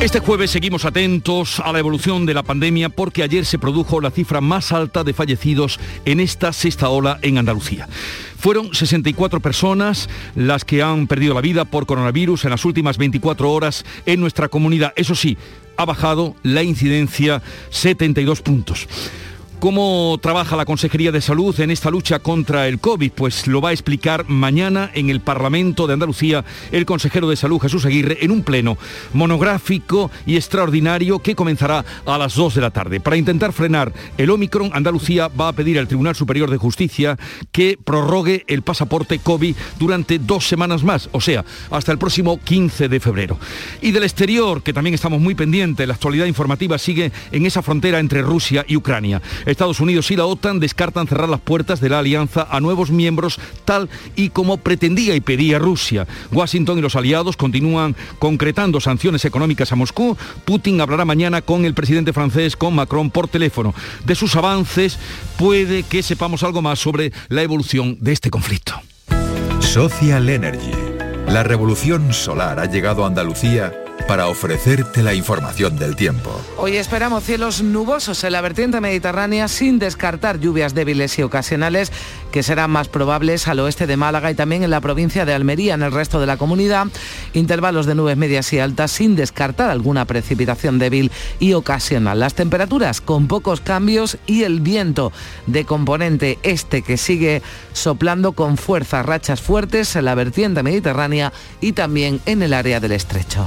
Este jueves seguimos atentos a la evolución de la pandemia porque ayer se produjo la cifra más alta de fallecidos en esta sexta ola en Andalucía. Fueron 64 personas las que han perdido la vida por coronavirus en las últimas 24 horas en nuestra comunidad. Eso sí, ha bajado la incidencia 72 puntos. ¿Cómo trabaja la Consejería de Salud en esta lucha contra el COVID? Pues lo va a explicar mañana en el Parlamento de Andalucía el consejero de Salud Jesús Aguirre en un pleno monográfico y extraordinario que comenzará a las 2 de la tarde. Para intentar frenar el Omicron, Andalucía va a pedir al Tribunal Superior de Justicia que prorrogue el pasaporte COVID durante dos semanas más, o sea, hasta el próximo 15 de febrero. Y del exterior, que también estamos muy pendientes, la actualidad informativa sigue en esa frontera entre Rusia y Ucrania. Estados Unidos y la OTAN descartan cerrar las puertas de la alianza a nuevos miembros tal y como pretendía y pedía Rusia. Washington y los aliados continúan concretando sanciones económicas a Moscú. Putin hablará mañana con el presidente francés, con Macron, por teléfono. De sus avances puede que sepamos algo más sobre la evolución de este conflicto. Social Energy. La revolución solar ha llegado a Andalucía para ofrecerte la información del tiempo. Hoy esperamos cielos nubosos en la vertiente mediterránea sin descartar lluvias débiles y ocasionales que serán más probables al oeste de Málaga y también en la provincia de Almería. En el resto de la comunidad, intervalos de nubes medias y altas sin descartar alguna precipitación débil y ocasional. Las temperaturas con pocos cambios y el viento de componente este que sigue soplando con fuerza, rachas fuertes en la vertiente mediterránea y también en el área del estrecho.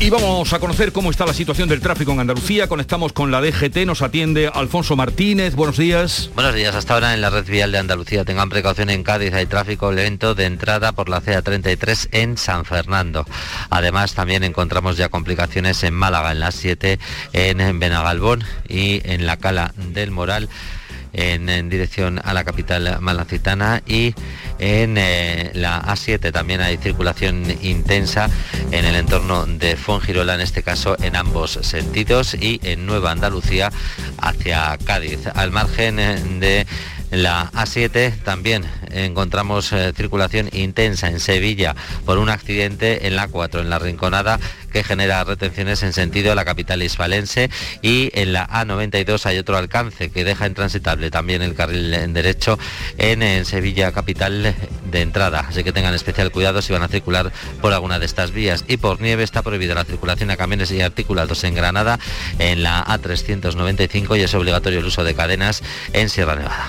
Y vamos a conocer cómo está la situación del tráfico en Andalucía. Conectamos con la DGT, nos atiende Alfonso Martínez. Buenos días. Buenos días. Hasta ahora en la red vial de Andalucía tengan precaución en Cádiz. Hay tráfico lento de entrada por la CA33 en San Fernando. Además también encontramos ya complicaciones en Málaga, en la 7, en Benagalbón y en la Cala del Moral en, dirección a la capital malacitana y en eh, la A7 también hay circulación intensa en el entorno de Fongirola, en este caso en ambos sentidos y en Nueva Andalucía hacia Cádiz. Al margen eh, de la A7 también encontramos eh, circulación intensa en Sevilla por un accidente en la 4, en la Rinconada, que genera retenciones en sentido a la capital hispalense y en la A92 hay otro alcance que deja intransitable también el carril en derecho en, en Sevilla capital de entrada. Así que tengan especial cuidado si van a circular por alguna de estas vías. Y por nieve está prohibida la circulación a camiones y articulados en Granada, en la A395 y es obligatorio el uso de cadenas en Sierra Nevada.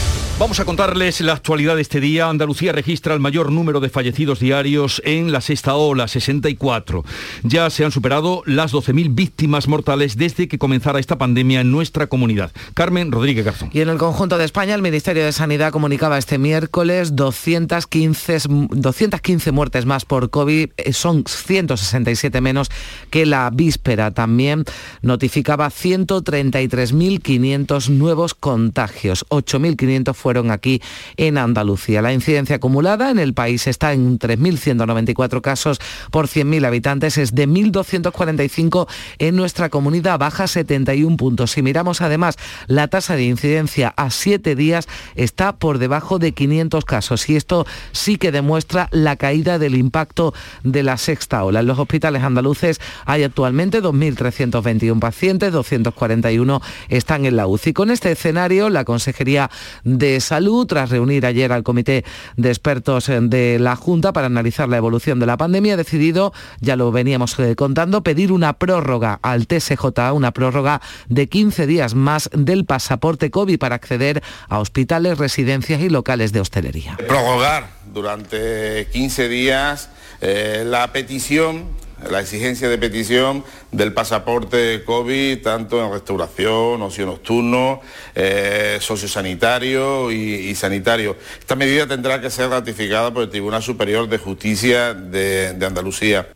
Vamos a contarles la actualidad de este día. Andalucía registra el mayor número de fallecidos diarios en la sexta ola, 64. Ya se han superado las 12.000 víctimas mortales desde que comenzara esta pandemia en nuestra comunidad. Carmen Rodríguez Garzón. Y en el conjunto de España, el Ministerio de Sanidad comunicaba este miércoles 215, 215 muertes más por COVID. Eh, son 167 menos que la víspera. También notificaba 133.500 nuevos contagios. 8.500 fueron fueron aquí en Andalucía. La incidencia acumulada en el país está en 3.194 casos por 100.000 habitantes, es de 1.245 en nuestra comunidad, baja 71 puntos. Si miramos además la tasa de incidencia a 7 días, está por debajo de 500 casos y esto sí que demuestra la caída del impacto de la sexta ola. En los hospitales andaluces hay actualmente 2.321 pacientes, 241 están en la UCI. Con este escenario, la Consejería de Salud, tras reunir ayer al Comité de Expertos de la Junta para analizar la evolución de la pandemia, ha decidido, ya lo veníamos eh, contando, pedir una prórroga al TSJ, una prórroga de 15 días más del pasaporte COVID para acceder a hospitales, residencias y locales de hostelería. Prorrogar durante 15 días eh, la petición la exigencia de petición del pasaporte COVID, tanto en restauración, ocio nocturno, eh, sociosanitario y, sanitario. Esta medida tendrá que ser ratificada por el Tribunal Superior de Justicia de Andalucía.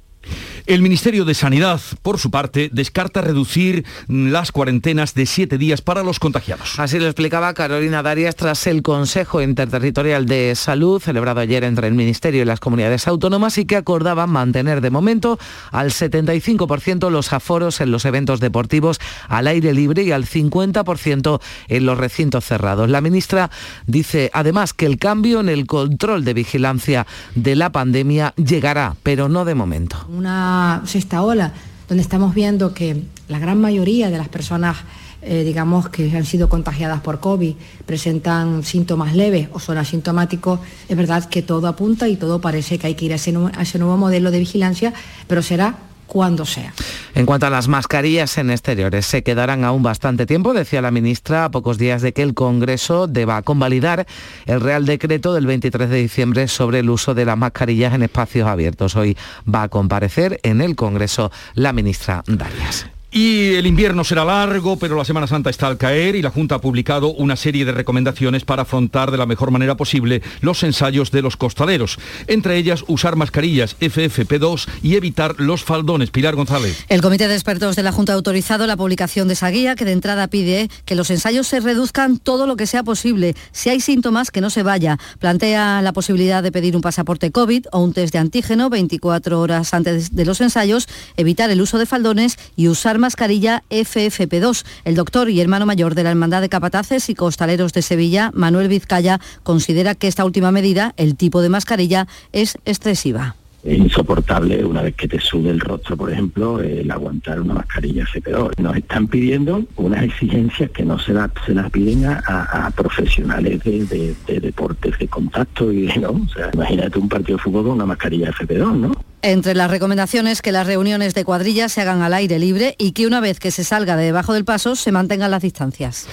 El Ministerio de Sanidad, por su parte, descarta reducir las cuarentenas de siete días para los contagiados. Así lo explicaba Carolina Darias tras el Consejo Interterritorial de Salud celebrado ayer entre el Ministerio y las comunidades autónomas y que acordaba mantener de momento al 75% los aforos en los eventos deportivos al aire libre y al 50% en los recintos cerrados. La ministra dice además que el cambio en el control de vigilancia de la pandemia llegará, pero no de momento sexta ola, donde estamos viendo que la gran mayoría de las personas eh, digamos, que han sido contagiadas por COVID, presentan síntomas leves o son asintomáticos, es verdad que todo apunta y todo parece que hay que ir a ese, a ese nuevo modelo de vigilancia, pero será cuando sea. En cuanto a las mascarillas en exteriores, se quedarán aún bastante tiempo, decía la ministra, a pocos días de que el Congreso deba convalidar el Real Decreto del 23 de diciembre sobre el uso de las mascarillas en espacios abiertos. Hoy va a comparecer en el Congreso la ministra Darias. Y el invierno será largo, pero la Semana Santa está al caer y la Junta ha publicado una serie de recomendaciones para afrontar de la mejor manera posible los ensayos de los costaleros. Entre ellas, usar mascarillas FFP2 y evitar los faldones. Pilar González. El Comité de Expertos de la Junta ha autorizado la publicación de esa guía que de entrada pide que los ensayos se reduzcan todo lo que sea posible. Si hay síntomas, que no se vaya. Plantea la posibilidad de pedir un pasaporte COVID o un test de antígeno 24 horas antes de los ensayos, evitar el uso de faldones y usar mascarilla FFP2. El doctor y hermano mayor de la Hermandad de Capataces y Costaleros de Sevilla, Manuel Vizcaya, considera que esta última medida, el tipo de mascarilla, es excesiva es insoportable una vez que te sube el rostro, por ejemplo, el aguantar una mascarilla FP2. Nos están pidiendo unas exigencias que no se, se las piden a, profesionales de, deportes de contacto y no, o sea, imagínate un partido de fútbol con una mascarilla FP2, ¿no? Entre las recomendaciones que las reuniones de cuadrillas se hagan al aire libre y que una vez que se salga de debajo del paso se mantengan las distancias.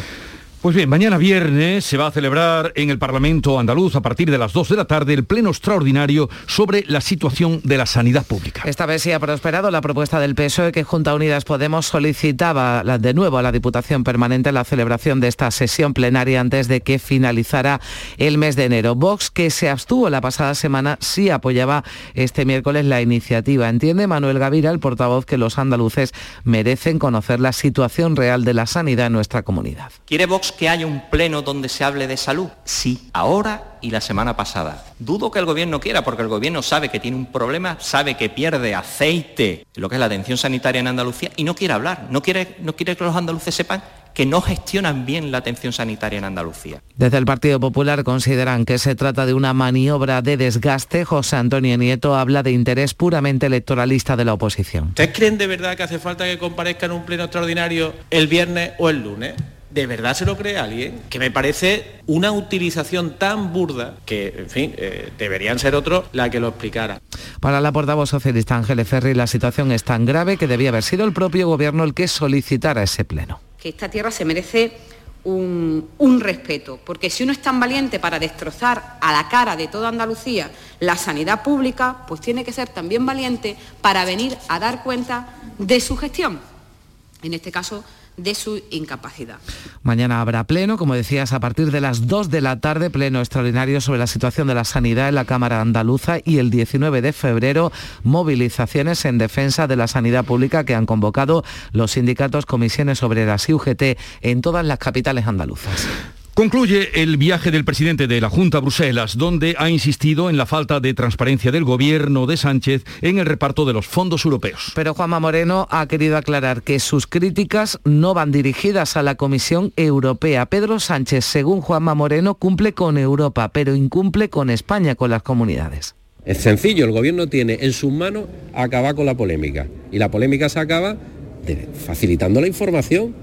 Pues bien, mañana viernes se va a celebrar en el Parlamento andaluz a partir de las 2 de la tarde el pleno extraordinario sobre la situación de la sanidad pública. Esta vez sí ha prosperado la propuesta del PSOE que Junta Unidas Podemos solicitaba de nuevo a la Diputación Permanente la celebración de esta sesión plenaria antes de que finalizara el mes de enero. Vox, que se abstuvo la pasada semana, sí apoyaba este miércoles la iniciativa. Entiende Manuel Gavira, el portavoz, que los andaluces merecen conocer la situación real de la sanidad en nuestra comunidad. ¿Quiere Vox que haya un pleno donde se hable de salud? Sí, ahora y la semana pasada. Dudo que el gobierno quiera, porque el gobierno sabe que tiene un problema, sabe que pierde aceite lo que es la atención sanitaria en Andalucía y no quiere hablar, no quiere, no quiere que los andaluces sepan que no gestionan bien la atención sanitaria en Andalucía. Desde el Partido Popular consideran que se trata de una maniobra de desgaste. José Antonio Nieto habla de interés puramente electoralista de la oposición. ¿Ustedes creen de verdad que hace falta que comparezca en un pleno extraordinario el viernes o el lunes? ¿De verdad se lo cree alguien? Que me parece una utilización tan burda que, en fin, eh, deberían ser otros la que lo explicara. Para la portavoz socialista Ángeles Ferri, la situación es tan grave que debía haber sido el propio gobierno el que solicitara ese pleno. Que esta tierra se merece un, un, respeto, porque si uno es tan valiente para destrozar a la cara de toda Andalucía la sanidad pública, pues tiene que ser también valiente para venir a dar cuenta de su gestión. En este caso, de su incapacidad. Mañana habrá pleno, como decías, a partir de las 2 de la tarde, pleno extraordinario sobre la situación de la sanidad en la Cámara Andaluza y el 19 de febrero movilizaciones en defensa de la sanidad pública que han convocado los sindicatos, comisiones obreras y UGT en todas las capitales andaluzas. Concluye el viaje del presidente de la Junta a Bruselas, donde ha insistido en la falta de transparencia del gobierno de Sánchez en el reparto de los fondos europeos. Pero Juanma Moreno ha querido aclarar que sus críticas no van dirigidas a la Comisión Europea. Pedro Sánchez, según Juanma Moreno, cumple con Europa, pero incumple con España, con las comunidades. Es sencillo, el gobierno tiene en sus manos acabar con la polémica. Y la polémica se acaba facilitando la información,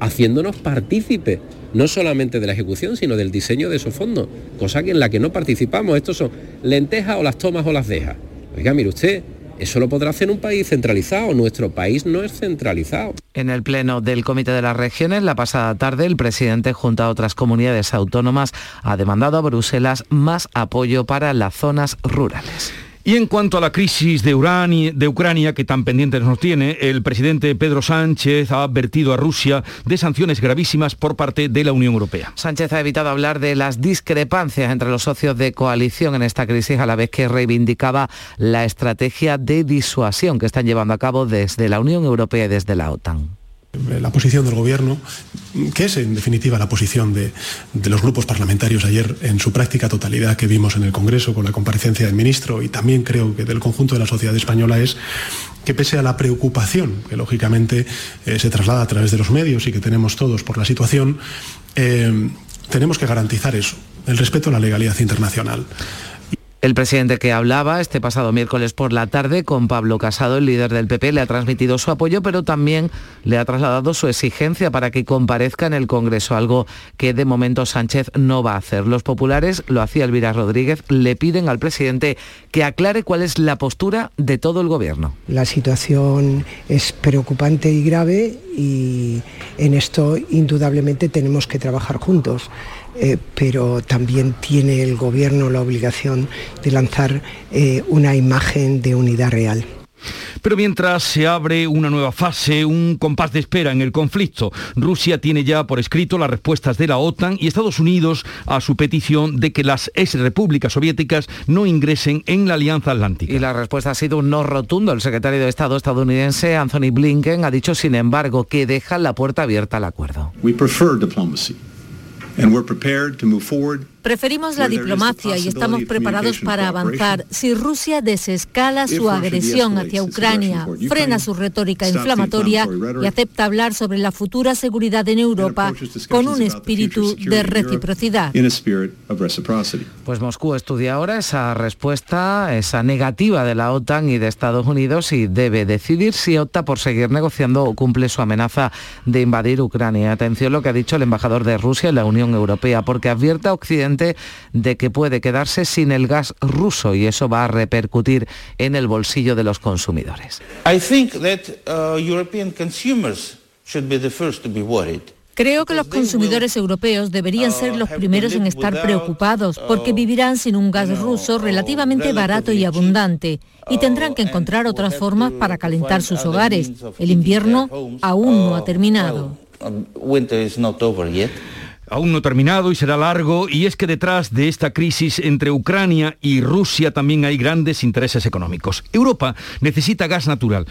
haciéndonos partícipes no solamente de la ejecución, sino del diseño de esos fondos, cosa en la que no participamos. Estos son lentejas o las tomas o las dejas. Oiga, mire usted, eso lo podrá hacer un país centralizado. Nuestro país no es centralizado. En el pleno del Comité de las Regiones, la pasada tarde, el presidente, junto a otras comunidades autónomas, ha demandado a Bruselas más apoyo para las zonas rurales. Y en cuanto a la crisis de, Ucrania, que tan pendientes nos tiene, el presidente Pedro Sánchez ha advertido a Rusia de sanciones gravísimas por parte de la Unión Europea. Sánchez ha evitado hablar de las discrepancias entre los socios de coalición en esta crisis, a la vez que reivindicaba la estrategia de disuasión que están llevando a cabo desde la Unión Europea y desde la OTAN. Eh, la posición del Gobierno, que es en definitiva la posición de, los grupos parlamentarios ayer en su práctica totalidad que vimos en el Congreso con la comparecencia del ministro y también creo que del conjunto de la sociedad española es que pese a la preocupación que lógicamente eh, se traslada a través de los medios y que tenemos todos por la situación, eh, tenemos que garantizar eso, el respeto a la legalidad internacional. El presidente que hablaba este pasado miércoles por la tarde con Pablo Casado, el líder del PP, le ha transmitido su apoyo, pero también le ha trasladado su exigencia para que comparezca en el Congreso, algo que de momento Sánchez no va a hacer. Los populares, lo hacía Elvira Rodríguez, le piden al presidente que aclare cuál es la postura de todo el gobierno. La situación es preocupante y grave y en esto indudablemente tenemos que trabajar juntos. Eh, pero también tiene el Gobierno la obligación de lanzar eh, una imagen de unidad real. Pero mientras se abre una nueva fase, un compás de espera en el conflicto, Rusia tiene ya por escrito las respuestas de la OTAN y Estados Unidos a su petición de que las ex repúblicas soviéticas no ingresen en la Alianza Atlántica. Y la respuesta ha sido un no rotundo. El secretario de Estado estadounidense, Anthony Blinken, ha dicho, sin embargo, que deja la puerta abierta al acuerdo. and we're prepared to move forward Preferimos la diplomacia y estamos preparados para avanzar. Si Rusia desescala su agresión hacia Ucrania, frena su retórica inflamatoria y acepta hablar sobre la futura seguridad en Europa con un espíritu de reciprocidad. Pues Moscú estudia ahora esa respuesta, esa negativa de la OTAN y de Estados Unidos y debe decidir si opta por seguir negociando o cumple su amenaza de invadir Ucrania. Atención lo que ha dicho el embajador de Rusia en la Unión Europea, porque advierte a Occidente de que puede quedarse sin el gas ruso y eso va a repercutir en el bolsillo de los consumidores. Creo que los consumidores europeos deberían ser los primeros en estar preocupados porque vivirán sin un gas ruso relativamente barato y abundante y tendrán que encontrar otras formas para calentar sus hogares. El invierno aún no ha terminado aún no terminado y será largo, y es que detrás de esta crisis entre Ucrania y Rusia también hay grandes intereses económicos. Europa necesita gas natural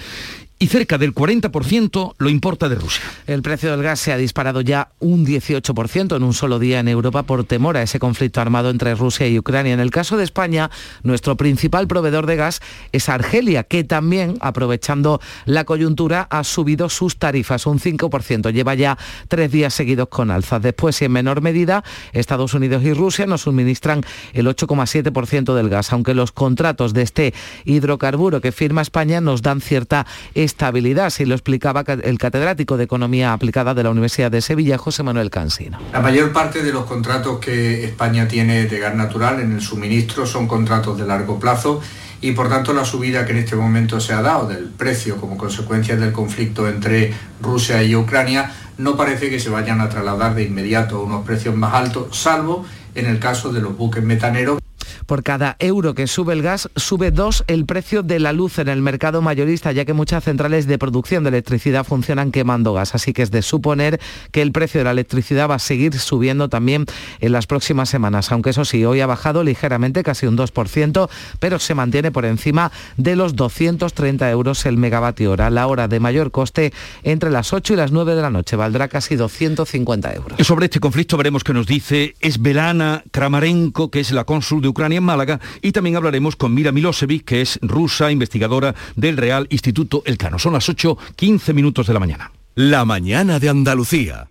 y cerca del 40% lo importa de Rusia. El precio del gas se ha disparado ya un 18% en un solo día en Europa por temor a ese conflicto armado entre Rusia y Ucrania. En el caso de España, nuestro principal proveedor de gas es Argelia, que también, aprovechando la coyuntura, ha subido sus tarifas un 5%. Lleva ya tres días seguidos con alzas. Después, y en menor medida, Estados Unidos y Rusia nos suministran el 8,7% del gas, aunque los contratos de este hidrocarburo que firma España nos dan cierta estabilidad, así lo explicaba el catedrático de Economía Aplicada de la Universidad de Sevilla, José Manuel Cansino. La mayor parte de los contratos que España tiene de gas natural en el suministro son contratos de largo plazo y por tanto la subida que en este momento se ha dado del precio como consecuencia del conflicto entre Rusia y Ucrania no parece que se vayan a trasladar de inmediato a unos precios más altos, salvo en el caso de los buques metaneros. Por cada euro que sube el gas, sube dos el precio de la luz en el mercado mayorista, ya que muchas centrales de producción de electricidad funcionan quemando gas. Así que es de suponer que el precio de la electricidad va a seguir subiendo también en las próximas semanas, aunque eso sí, hoy ha bajado ligeramente, casi un 2%, pero se mantiene por encima de los 230 euros el megavatio hora. La hora de mayor coste entre las 8 y las 9 de la noche valdrá casi 250 euros. Sobre este conflicto veremos qué nos dice Esbelana Kramarenko, que es la cónsul de Ucrania en Málaga, y también hablaremos con Mira Milosevic, que es rusa, investigadora del Real Instituto Elcano. Son las 8, 15 minutos de la mañana. La mañana de Andalucía.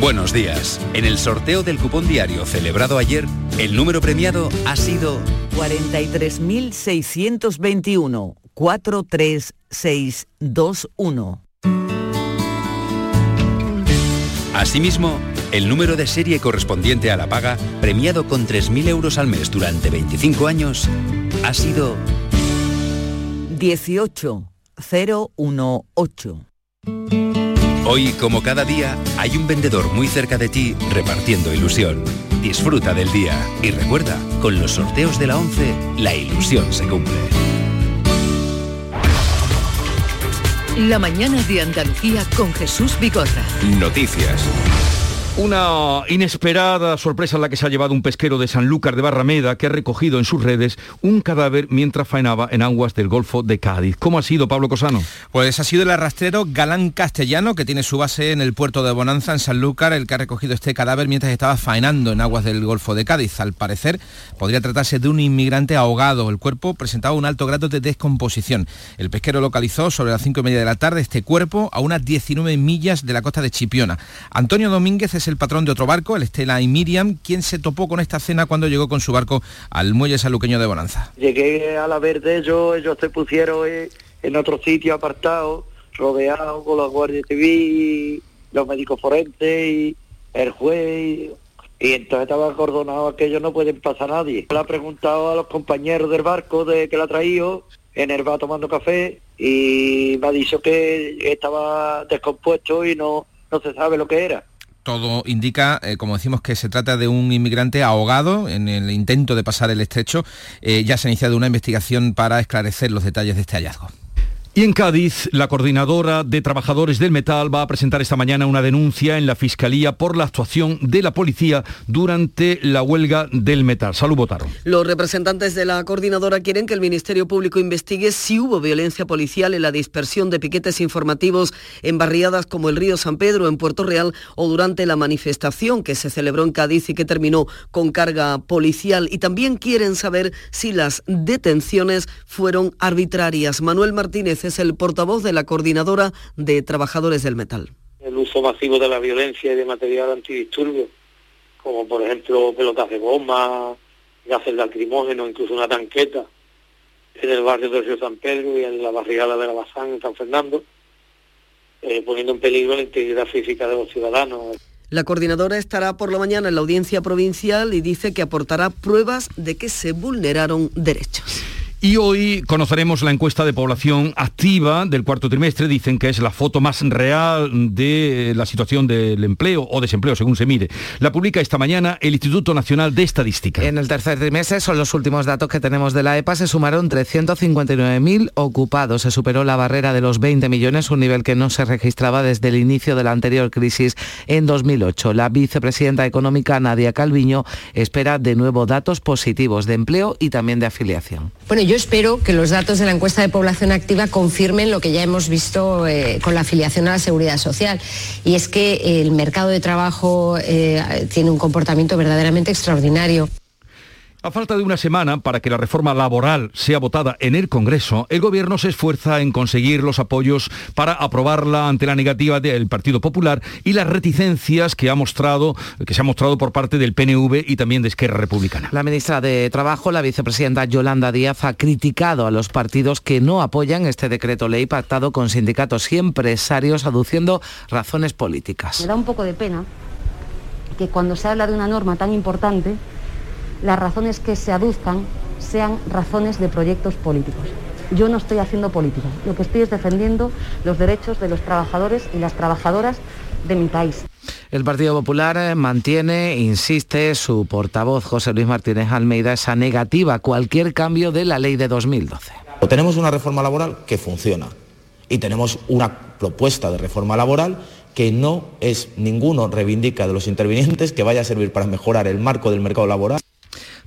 Buenos días. En el sorteo del cupón diario celebrado ayer, el número premiado ha sido 43.621 43621. Asimismo, el número de serie correspondiente a la paga, premiado con 3.000 euros al mes durante 25 años, ha sido 18018. Hoy, como cada día, hay un vendedor muy cerca de ti repartiendo ilusión. Disfruta del día y recuerda, con los sorteos de la 11, la ilusión se cumple. La mañana de Andalucía con Jesús Bigorra. Noticias. Una inesperada sorpresa la que se ha llevado un pesquero de Sanlúcar de Barrameda que ha recogido en sus redes un cadáver mientras faenaba en aguas del Golfo de Cádiz. ¿Cómo ha sido, Pablo Cosano? Pues ha sido el arrastrero Galán Castellano, que tiene su base en el puerto de Bonanza, en Sanlúcar, el que ha recogido este cadáver mientras estaba faenando en aguas del Golfo de Cádiz. Al parecer, podría tratarse de un inmigrante ahogado. El cuerpo presentaba un alto grado de descomposición. El pesquero localizó sobre las cinco y media de la tarde este cuerpo a unas 19 millas de la costa de Chipiona. Antonio Domínguez es el patrón de otro barco, el Estela y Miriam, quien se topó con esta cena cuando llegó con su barco al muelle saluqueño de Bonanza. Llegué a la verde de ellos, ellos se pusieron en otro sitio apartado, rodeado con la Guardia Civil, los médicos forenses y el juez. Y entonces estaba acordonado que ellos no pueden pasar a nadie. Le ha preguntado a los compañeros del barco de que la ha traído, en el bar tomando café, y me ha dicho que estaba descompuesto y no, no se sabe lo que era todo indica, eh, como decimos, que se trata de un inmigrante ahogado en el intento de pasar el estrecho. Eh, ya se ha iniciado una investigación para esclarecer los detalles de este hallazgo. Y en Cádiz, la coordinadora de trabajadores del metal va a presentar esta mañana una denuncia en la Fiscalía por la actuación de la policía durante la huelga del metal. Salud, Botaro. Los representantes de la coordinadora quieren que el Ministerio Público investigue si hubo violencia policial en la dispersión de piquetes informativos en barriadas como el Río San Pedro, en Puerto Real, o durante la manifestación que se celebró en Cádiz y que terminó con carga policial. Y también quieren saber si las detenciones fueron arbitrarias. Manuel Martínez es el portavoz de la Coordinadora de Trabajadores del Metal. El uso masivo de la violencia y de material antidisturbios, como por ejemplo pelotas de goma, gases lacrimógenos, incluso una tanqueta en el barrio del Río San Pedro y en la barriada de la Bazán en San Fernando, eh, poniendo en peligro la integridad física de los ciudadanos. La coordinadora estará por la mañana en la audiencia provincial y dice que aportará pruebas de que se vulneraron derechos. Y hoy conoceremos la encuesta de población activa del cuarto trimestre. Dicen que es la foto más real de la situación del empleo o desempleo, según se mire. La publica esta mañana el Instituto Nacional de Estadística. En el tercer trimestre, son los últimos datos que tenemos de la EPA, se sumaron 359.000 ocupados. Se superó la barrera de los 20 millones, un nivel que no se registraba desde el inicio de la anterior crisis en 2008. La vicepresidenta económica Nadia Calviño espera de nuevo datos positivos de empleo y también de afiliación. Bueno, yo espero que los datos de la encuesta de población activa confirmen lo que ya hemos visto eh, con la afiliación a la seguridad social. Y es que el mercado de trabajo eh, tiene un comportamiento verdaderamente extraordinario. A falta de una semana para que la reforma laboral sea votada en el Congreso, el Gobierno se esfuerza en conseguir los apoyos para aprobarla ante la negativa del Partido Popular y las reticencias que, ha mostrado, que se ha mostrado por parte del PNV y también de Esquerra Republicana. La ministra de Trabajo, la vicepresidenta Yolanda Díaz, ha criticado a los partidos que no apoyan este decreto ley pactado con sindicatos y empresarios, aduciendo razones políticas. Me da un poco de pena que cuando se habla de una norma tan importante, las razones que se aduzcan sean razones de proyectos políticos. Yo no estoy haciendo política, lo que estoy es defendiendo los derechos de los trabajadores y las trabajadoras de mi país. El Partido Popular eh, mantiene, insiste, su portavoz José Luis Martínez Almeida, esa negativa a cualquier cambio de la ley de 2012. Tenemos una reforma laboral que funciona y tenemos una propuesta de reforma laboral que no es ninguno reivindica de los intervinientes que vaya a servir para mejorar el marco del mercado laboral.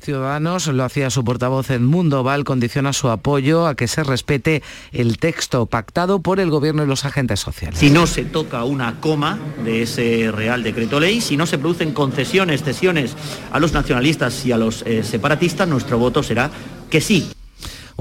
Ciudadanos, lo hacía su portavoz Mundo Val, condiciona su apoyo a que se respete el texto pactado por el Gobierno y los agentes sociales. Si no se toca una coma de ese Real Decreto Ley, si no se producen concesiones, cesiones a los nacionalistas y a los eh, separatistas, nuestro voto será que sí.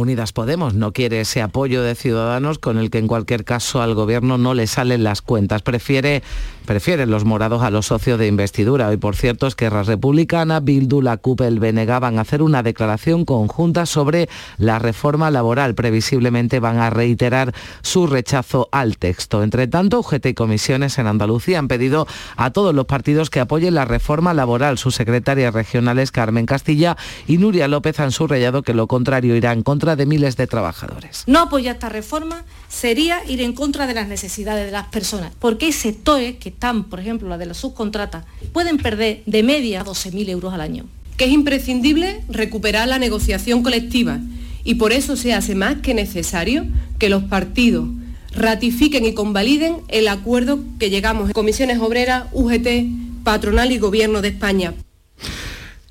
Unidas Podemos no quiere ese apoyo de Ciudadanos con el que en cualquier caso al Gobierno no le salen las cuentas. Prefiere prefieren los morados a los socios de investidura. Hoy, por cierto, Esquerra Republicana, Bildu, la CUP, el BNG van a hacer una declaración conjunta sobre la reforma laboral. Previsiblemente van a reiterar su rechazo al texto. Entre tanto, UGT y comisiones en Andalucía han pedido a todos los partidos que apoyen la reforma laboral. Sus secretarias regionales Carmen Castilla y Nuria López han subrayado que lo contrario irá en contra de miles de trabajadores. No apoyar esta reforma sería ir en contra de las necesidades de las personas, porque hay sectores que están, por ejemplo, la de las subcontratas, pueden perder de media 12.000 euros al año. Que es imprescindible recuperar la negociación colectiva y por eso se hace más que necesario que los partidos ratifiquen y convaliden el acuerdo que llegamos en comisiones obreras, UGT, patronal y gobierno de España.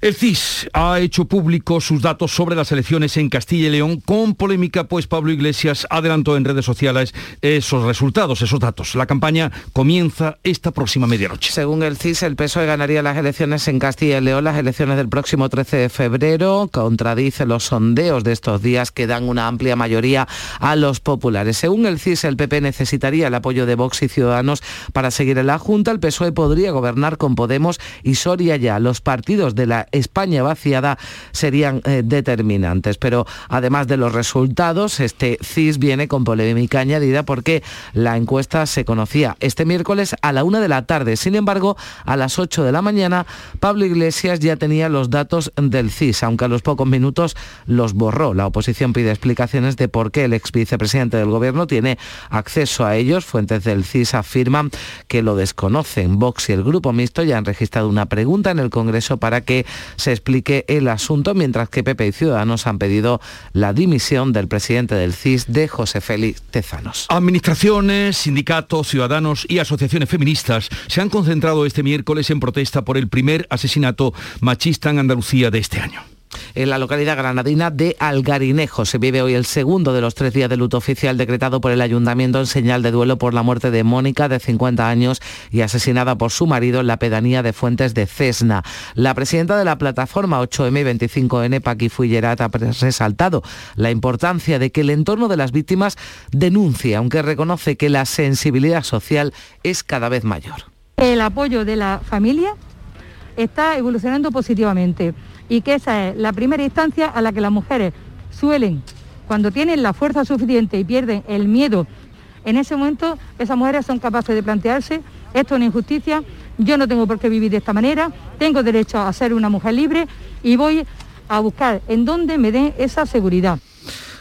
El CIS ha hecho público sus datos sobre las elecciones en Castilla y León con polémica, pues Pablo Iglesias adelantó en redes sociales esos resultados, esos datos. La campaña comienza esta próxima medianoche. Según el CIS, el PSOE ganaría las elecciones en Castilla y León, las elecciones del próximo 13 de febrero. Contradice los sondeos de estos días que dan una amplia mayoría a los populares. Según el CIS, el PP necesitaría el apoyo de Vox y Ciudadanos para seguir en la Junta. El PSOE podría gobernar con Podemos y Soria ya. Los partidos de la España vaciada serían eh, determinantes. Pero además de los resultados, este CIS viene con polémica añadida porque la encuesta se conocía este miércoles a la una de la tarde. Sin embargo, a las 8 de la mañana, Pablo Iglesias ya tenía los datos del CIS, aunque a los pocos minutos los borró. La oposición pide explicaciones de por qué el ex vicepresidente del gobierno tiene acceso a ellos. Fuentes del CIS afirman que lo desconocen. Vox y el grupo mixto ya han registrado una pregunta en el Congreso para que se explique el asunto, mientras que PP y Ciudadanos han pedido la dimisión del presidente del CIS de José Félix Tezanos. Administraciones, sindicatos, ciudadanos y asociaciones feministas se han concentrado este miércoles en protesta por el primer asesinato machista en Andalucía de este año en la localidad granadina de Algarinejo. Se vive hoy el segundo de los tres días de luto oficial decretado por el ayuntamiento en señal de duelo por la muerte de Mónica, de 50 años, y asesinada por su marido en la pedanía de Fuentes de Cesna. La presidenta de la plataforma 8M 25N, Paqui Fullerat, ha resaltado la importancia de que el entorno de las víctimas denuncie, aunque reconoce que la sensibilidad social es cada vez mayor. El apoyo de la familia está evolucionando positivamente y que esa es la primera instancia a la que las mujeres suelen, cuando tienen la fuerza suficiente y pierden el miedo, en ese momento esas mujeres son capaces de plantearse, esto es una injusticia, yo no tengo por qué vivir de esta manera, tengo derecho a ser una mujer libre y voy a buscar en dónde me den esa seguridad.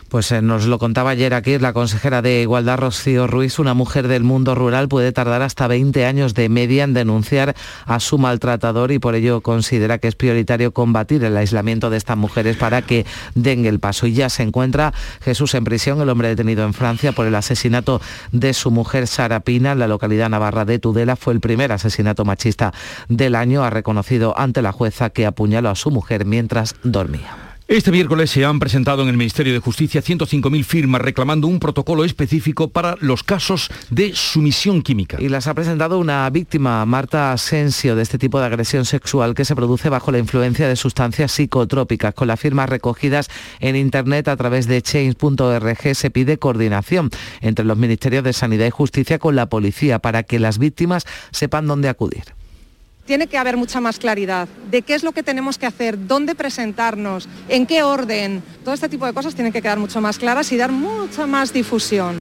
Pues eh, nos lo contaba ayer aquí la consejera de Igualdad, Rocío Ruiz, una mujer del mundo rural puede tardar hasta 20 años de media en denunciar a su maltratador y por ello considera que es prioritario combatir el aislamiento de estas mujeres para que den el paso. Y ya se encuentra Jesús en prisión, el hombre detenido en Francia por el asesinato de su mujer Sara Pina en la localidad navarra de Tudela. Fue el primer asesinato machista del año. Ha reconocido ante la jueza que apuñaló a su mujer mientras dormía. Este miércoles se han presentado en el Ministerio de Justicia 105.000 firmas reclamando un protocolo específico para los casos de sumisión química. Y las ha presentado una víctima, Marta Asensio, de este tipo de agresión sexual que se produce bajo la influencia de sustancias psicotrópicas. Con las firmas recogidas en Internet a través de change.org se pide coordinación entre los Ministerios de Sanidad y Justicia con la policía para que las víctimas sepan dónde acudir tiene que haber mucha más claridad de qué es lo que tenemos que hacer, dónde presentarnos, en qué orden. Todo este tipo de cosas tienen que quedar mucho más claras y dar mucha más difusión.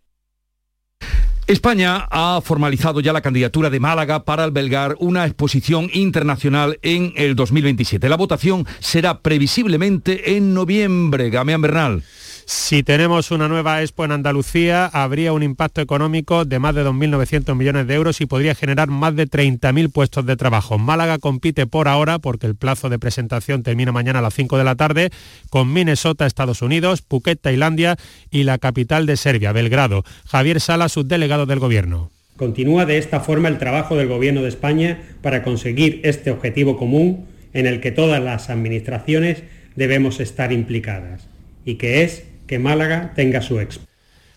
España ha formalizado ya la candidatura de Málaga para albergar una exposición internacional en el 2027. La votación será previsiblemente en noviembre. Gamean Bernal. Si tenemos una nueva Expo en Andalucía, habría un impacto económico de más de 2.900 millones de euros y podría generar más de 30.000 puestos de trabajo. Málaga compite por ahora, porque el plazo de presentación termina mañana a las 5 de la tarde, con Minnesota, Estados Unidos, Phuket, Tailandia y la capital de Serbia, Belgrado. Javier Sala, subdelegado del Gobierno. Continúa de esta forma el trabajo del Gobierno de España para conseguir este objetivo común en el que todas las administraciones debemos estar implicadas y que es que Málaga tenga su expo.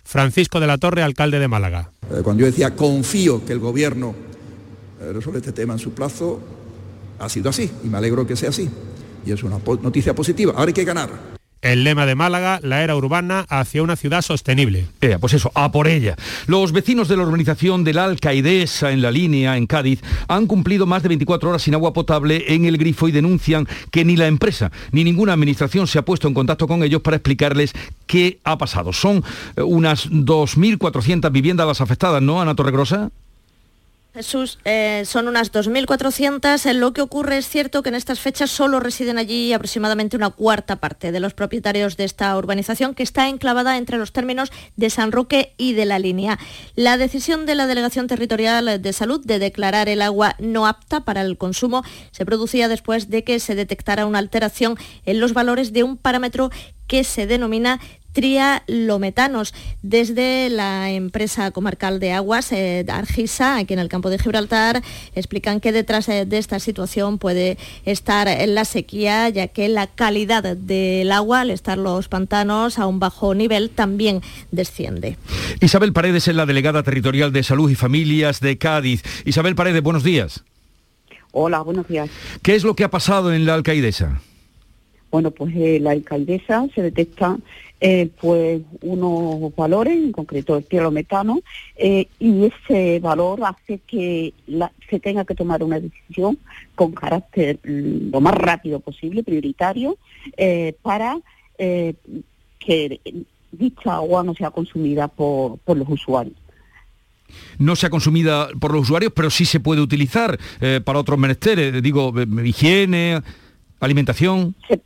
Francisco de la Torre, alcalde de Málaga. Eh, cuando yo decía confío que el gobierno eh, resuelve este tema en su plazo, ha sido así y me alegro que sea así. Y es una noticia positiva. Ahora hay que ganar. El lema de Málaga, la era urbana hacia una ciudad sostenible. Eh, pues eso, a por ella. Los vecinos de la urbanización de la Alcaidesa en la línea, en Cádiz, han cumplido más de 24 horas sin agua potable en el grifo y denuncian que ni la empresa ni ninguna administración se ha puesto en contacto con ellos para explicarles qué ha pasado. Son eh, unas 2.400 viviendas las afectadas, ¿no, Ana Torregrosa? Jesús, eh, son unas 2.400. Lo que ocurre es cierto que en estas fechas solo residen allí aproximadamente una cuarta parte de los propietarios de esta urbanización que está enclavada entre los términos de San Roque y de la línea. La decisión de la Delegación Territorial de Salud de declarar el agua no apta para el consumo se producía después de que se detectara una alteración en los valores de un parámetro que se denomina trialometanos. Desde la empresa comarcal de aguas, eh, Argisa, aquí en el campo de Gibraltar, explican que detrás eh, de esta situación puede estar la sequía, ya que la calidad del agua, al estar los pantanos a un bajo nivel, también desciende. Isabel Paredes es la delegada territorial de Salud y Familias de Cádiz. Isabel Paredes, buenos días. Hola, buenos días. ¿Qué es lo que ha pasado en la alcaidesa? Bueno, pues eh, la alcaidesa se detecta eh, pues unos valores, en concreto el kilometano, eh, y ese valor hace que se tenga que tomar una decisión con carácter mm, lo más rápido posible, prioritario, eh, para que dicha agua no sea consumida por, los usuarios. No sea consumida por los usuarios, pero sí se puede utilizar para otros menesteres, digo, higiene, alimentación. Se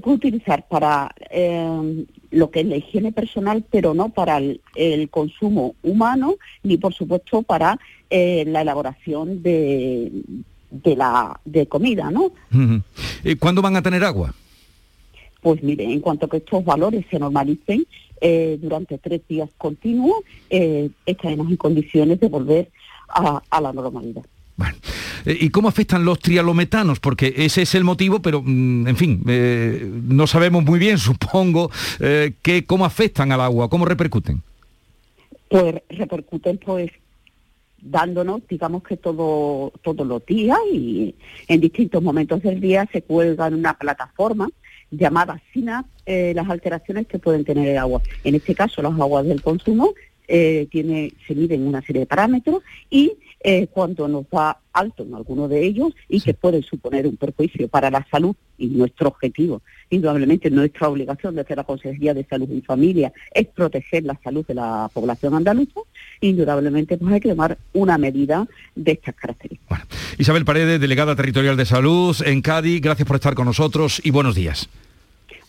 puede utilizar para eh, lo que es la higiene personal, pero no para el, consumo humano, ni por supuesto para eh, la elaboración de, de, la de comida, ¿no? ¿Cuándo van a tener agua? Pues mire, en cuanto que estos valores se normalicen eh, durante tres días continuos, estaremos en condiciones de volver a la normalidad. Bueno, eh, ¿y cómo afectan los trialometanos? Porque ese es el motivo, pero mm, en fin, eh, no sabemos muy bien, supongo, eh, que, cómo afectan al agua, cómo repercuten. Pues repercuten pues dándonos, digamos que todo, todos los días y en distintos momentos del día se cuelga en una plataforma llamada SINAP las alteraciones que pueden tener el agua. En este caso, las aguas del consumo tiene, se miden una serie de parámetros y eh, cuando nos va alto en alguno de ellos y que puede suponer un perjuicio para la salud y nuestro objetivo. Indudablemente nuestra obligación desde la Consejería de Salud y Familia es proteger la salud de la población andaluza. Indudablemente pues hay que tomar una medida de estas características. Isabel Paredes, delegada territorial de salud en Cádiz, gracias por estar con nosotros y buenos días.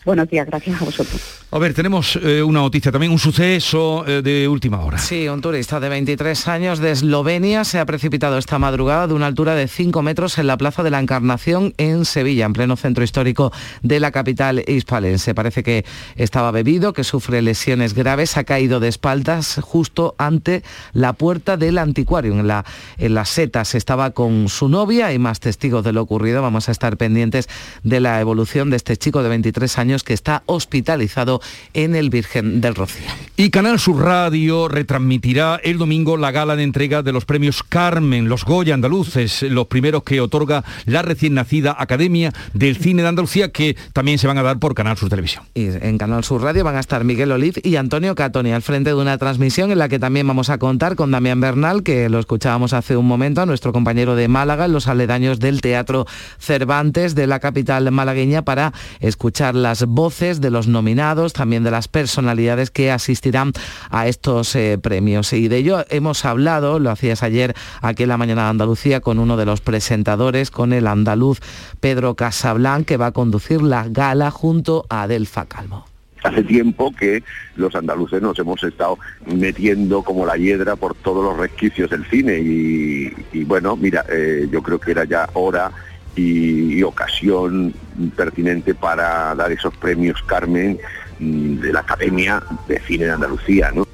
Buenos días, gracias a vosotros. A ver, tenemos eh, una noticia también, un suceso eh, de última hora. Sí, un turista de 23 años de Eslovenia se ha precipitado esta madrugada de una altura de 5 metros en la Plaza de la Encarnación en Sevilla, en pleno centro histórico de la capital hispalense. Parece que estaba bebido, que sufre lesiones graves, ha caído de espaldas justo ante la puerta del anticuario. En la, en las setas estaba con su novia, hay más testigos de lo ocurrido. Vamos a estar pendientes de la evolución de este chico de 23 años que está hospitalizado en el Virgen del Rocío. Y Canal Sur Radio retransmitirá el domingo la gala de entrega de los premios Carmen, los Goya andaluces, los primeros que otorga la recién nacida Academia del Cine de Andalucía, que también se van a dar por Canal Sur Televisión. Y en Canal Sur Radio van a estar Miguel Oliv y Antonio Catoni al frente de una transmisión en la que también vamos a contar con Damián Bernal, que lo escuchábamos hace un momento, a nuestro compañero de Málaga, en los aledaños del Teatro Cervantes de la capital malagueña, para escuchar las voces de los nominados, también de las personalidades que asistirán a estos eh, premios. Y de ello hemos hablado, lo hacías ayer aquí en la Mañana de Andalucía, con uno de los presentadores, con el andaluz Pedro Casablanc, que va a conducir la gala junto a Adelfa Calvo. Hace tiempo que los andaluces nos hemos estado metiendo como la hiedra por todos los resquicios del cine y, bueno, mira, eh, yo creo que era ya hora y, ocasión pertinente para dar esos premios Carmen mm, de la Academia de Cine de Andalucía, ¿no?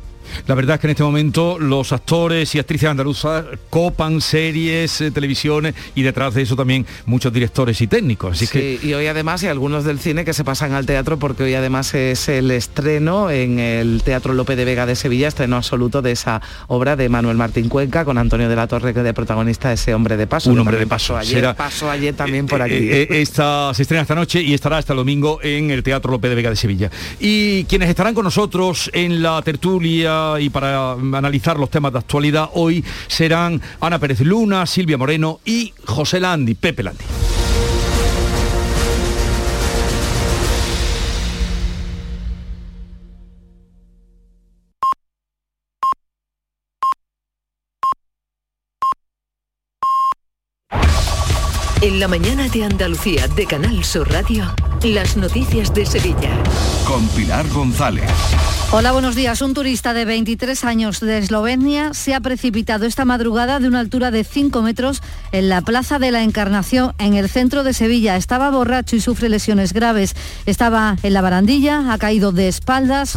La verdad es que en este momento los actores y actrices andaluzas copan series, eh, televisiones y detrás de eso también muchos directores y técnicos. Así sí, y hoy además hay algunos del cine que se pasan al teatro porque hoy además es el estreno en el Teatro Lope de Vega de Sevilla, estreno absoluto de esa obra de Manuel Martín Cuenca con Antonio de la Torre que de protagonista ese hombre de paso. Un hombre de paso. Ayer, pasó ayer también por aquí. Eh, eh, esta, se estrena esta noche y estará hasta el domingo en el Teatro Lope de Vega de Sevilla. Y quienes estarán con nosotros en la tertulia y para analizar los temas de actualidad hoy serán Ana Pérez Luna, Silvia Moreno y José Landi, Pepe Landi. En la mañana de Andalucía de Canal Sur Radio, las noticias de Sevilla. Con Pilar González. Hola, buenos días. Un turista de 23 años de Eslovenia se ha precipitado esta madrugada de una altura de 5 metros en la Plaza de la Encarnación, en el centro de Sevilla. Estaba borracho y sufre lesiones graves. Estaba en la barandilla, ha caído de espaldas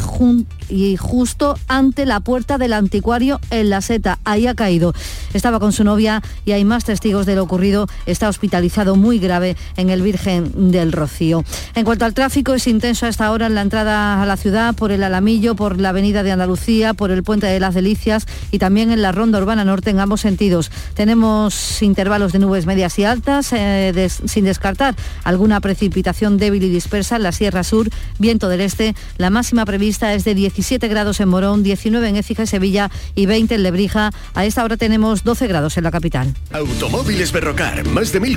y justo ante la puerta del anticuario en la seta. Ahí ha caído. Estaba con su novia y hay más testigos de lo ocurrido. Está hospitalizado muy grave en el Virgen del Rocío. En cuanto al tráfico, es intenso a esta hora en la entrada a la ciudad por el Alamillo por la Avenida de Andalucía, por el Puente de las Delicias y también en la Ronda Urbana Norte en ambos sentidos. Tenemos intervalos de nubes medias y altas, eh, sin descartar alguna precipitación débil y dispersa en la Sierra Sur, viento del este. La máxima prevista es de 17 grados en Morón, 19 en Écija y Sevilla y 20 en Lebrija. A esta hora tenemos 12 grados en la capital. Automóviles Berrocar, más de mil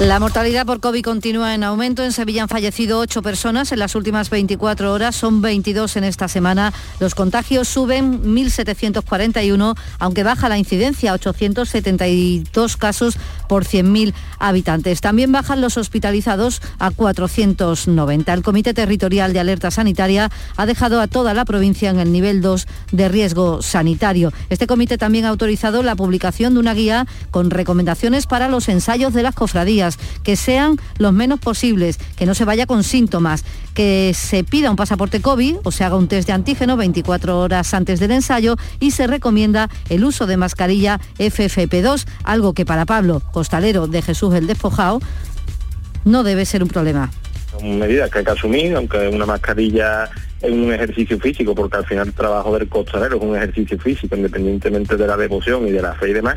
la mortalidad por COVID continúa en aumento. En Sevilla han fallecido 8 personas en las últimas 24 horas, son 22 en esta semana. Los contagios suben 1.741, aunque baja la incidencia, 872 casos por 100.000 habitantes. También bajan los hospitalizados a 490. El Comité Territorial de Alerta Sanitaria ha dejado a toda la provincia en el nivel 2 de riesgo sanitario. Este comité también ha autorizado la publicación de una guía con recomendaciones para los ensayos de las cofradías que sean los menos posibles, que no se vaya con síntomas, que se pida un pasaporte COVID o se haga un test de antígeno 24 horas antes del ensayo y se recomienda el uso de mascarilla FFP2, algo que para Pablo Costalero de Jesús el Despojado no debe ser un problema. Son medidas que hay que asumir, aunque una mascarilla es un ejercicio físico, porque al final el trabajo del costalero es un ejercicio físico, independientemente de la devoción y de la fe y demás,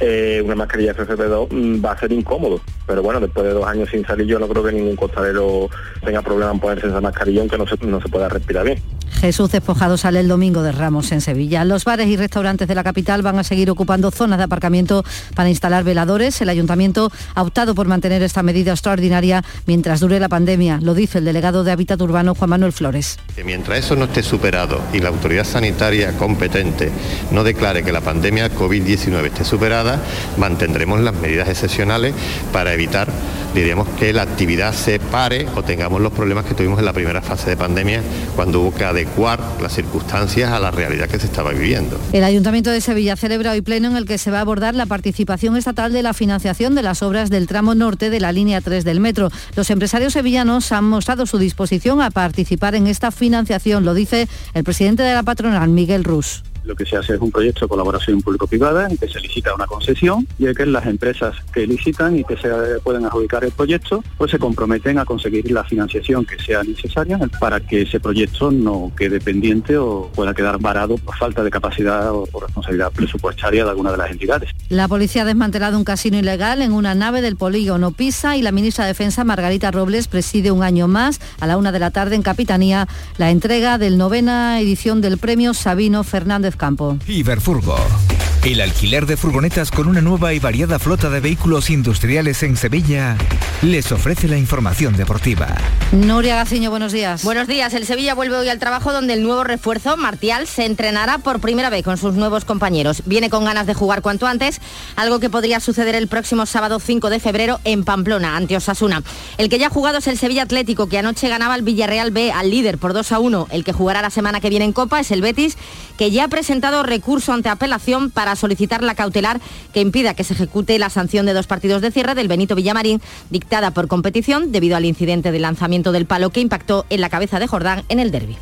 eh, una mascarilla FFP2 mm, va a ser incómodo. Pero bueno, después de dos años sin salir yo no creo que ningún costalero tenga problema en ponerse esa mascarilla aunque no se, no se pueda respirar bien. Jesús Despojado sale el domingo de Ramos en Sevilla. Los bares y restaurantes de la capital van a seguir ocupando zonas de aparcamiento para instalar veladores. El ayuntamiento ha optado por mantener esta medida extraordinaria mientras dure la pandemia, lo dice el delegado de Hábitat Urbano Juan Manuel Flores. Mientras eso no esté superado y la autoridad sanitaria competente no declare que la pandemia COVID-19 esté superada, mantendremos las medidas excepcionales para evitar, diríamos, que la actividad se pare o tengamos los problemas que tuvimos en la primera fase de pandemia cuando hubo que adecuar las circunstancias a la realidad que se estaba viviendo. El Ayuntamiento de Sevilla celebra hoy pleno en el que se va a abordar la participación estatal de la financiación de las obras del tramo norte de la línea 3 del metro. Los empresarios sevillanos han mostrado su disposición a participar en esta financiación, lo dice el presidente de la patronal, Miguel Rus lo que se hace es un proyecto de colaboración público-privada en que se licita una concesión y en que las empresas que licitan y que se pueden adjudicar el proyecto, pues se comprometen a conseguir la financiación que sea necesaria para que ese proyecto no quede pendiente o pueda quedar varado por falta de capacidad o por responsabilidad presupuestaria de alguna de las entidades. La policía ha desmantelado un casino ilegal en una nave del polígono Pisa y la ministra de Defensa Margarita Robles preside un año más a la una de la tarde en Capitanía la entrega del novena edición del premio Sabino Fernández Campo. Iberfurgo El alquiler de furgonetas con una nueva y variada flota de vehículos industriales en Sevilla les ofrece la información deportiva. Nuria Gaciño, buenos días. Buenos días. El Sevilla vuelve hoy al trabajo donde el nuevo refuerzo, Martial, se entrenará por primera vez con sus nuevos compañeros. Viene con ganas de jugar cuanto antes, algo que podría suceder el próximo sábado 5 de febrero en Pamplona, ante Osasuna. El que ya ha jugado es el Sevilla Atlético, que anoche ganaba al Villarreal B, al líder, por 2 a 1. El que jugará la semana que viene en Copa es el Betis, que ya ha presentado recurso ante apelación para solicitar la cautelar que impida que se ejecute la sanción de dos partidos de cierre del Benito Villamarín, dictada por competición debido al incidente de lanzamiento del palo que impactó en la cabeza de Jordán en el derby.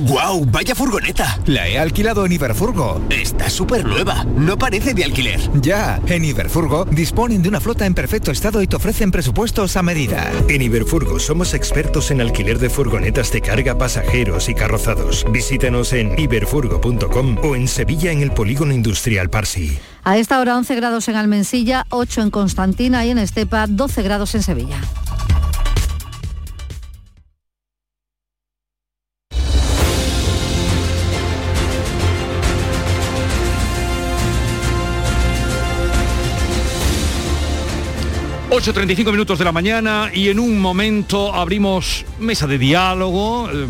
¡Guau! ¡Vaya furgoneta! La he alquilado en Iberfurgo. Está súper nueva. No parece de alquiler. Ya, en Iberfurgo disponen de una flota en perfecto estado y te ofrecen presupuestos a medida. En Iberfurgo somos expertos en alquiler de furgonetas de carga, pasajeros y carrozados. Visítanos en iberfurgo.com o en Sevilla en el Polígono Industrial Parsi. A esta hora 11 grados en Almensilla, 8 en Constantina y en Estepa, 12 grados en Sevilla. ...8.35 minutos de la mañana y en un momento abrimos mesa de diálogo, eh,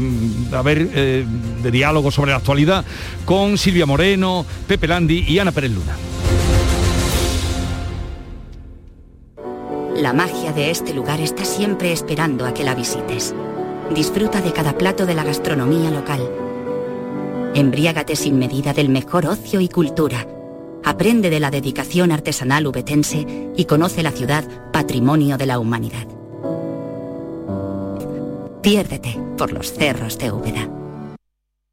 a ver, eh, de diálogo sobre la actualidad con Silvia Moreno, Pepe Landi y Ana Pérez Luna. La magia de este lugar está siempre esperando a que la visites. Disfruta de cada plato de la gastronomía local. Embriágate sin medida del mejor ocio y cultura. Aprende de la dedicación artesanal ubetense y conoce la ciudad patrimonio de la humanidad. Piérdete por los cerros de Úbeda.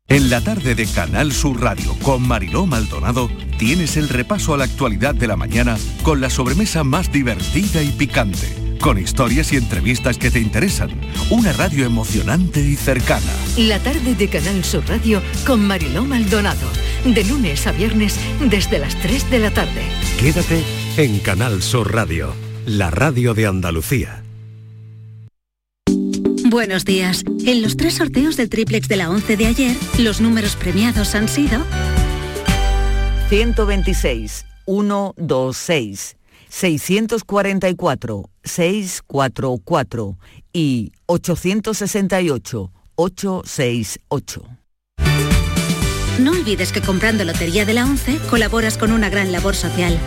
En la tarde de Canal Sur Radio con Mariló Maldonado tienes el repaso a la actualidad de la mañana con la sobremesa más divertida y picante, con historias y entrevistas que te interesan, una radio emocionante y cercana. La tarde de Canal Sur Radio con Mariló Maldonado. De lunes a viernes desde las 3 de la tarde. Quédate en Canal Sur Radio, la radio de Andalucía. Buenos días. En los tres sorteos del triplex de la 11 de ayer, los números premiados han sido 126, 126, 644, 644 y 868, 868. No olvides que comprando Lotería de la 11 colaboras con una gran labor social.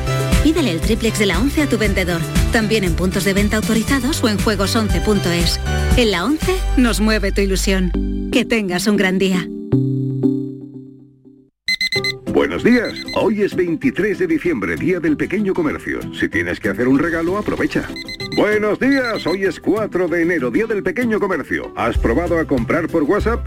Pídele el triplex de la 11 a tu vendedor, también en puntos de venta autorizados o en juegos11.es. En la 11 nos mueve tu ilusión. Que tengas un gran día. Buenos días, hoy es 23 de diciembre, Día del Pequeño Comercio. Si tienes que hacer un regalo, aprovecha. Buenos días, hoy es 4 de enero, Día del Pequeño Comercio. ¿Has probado a comprar por WhatsApp?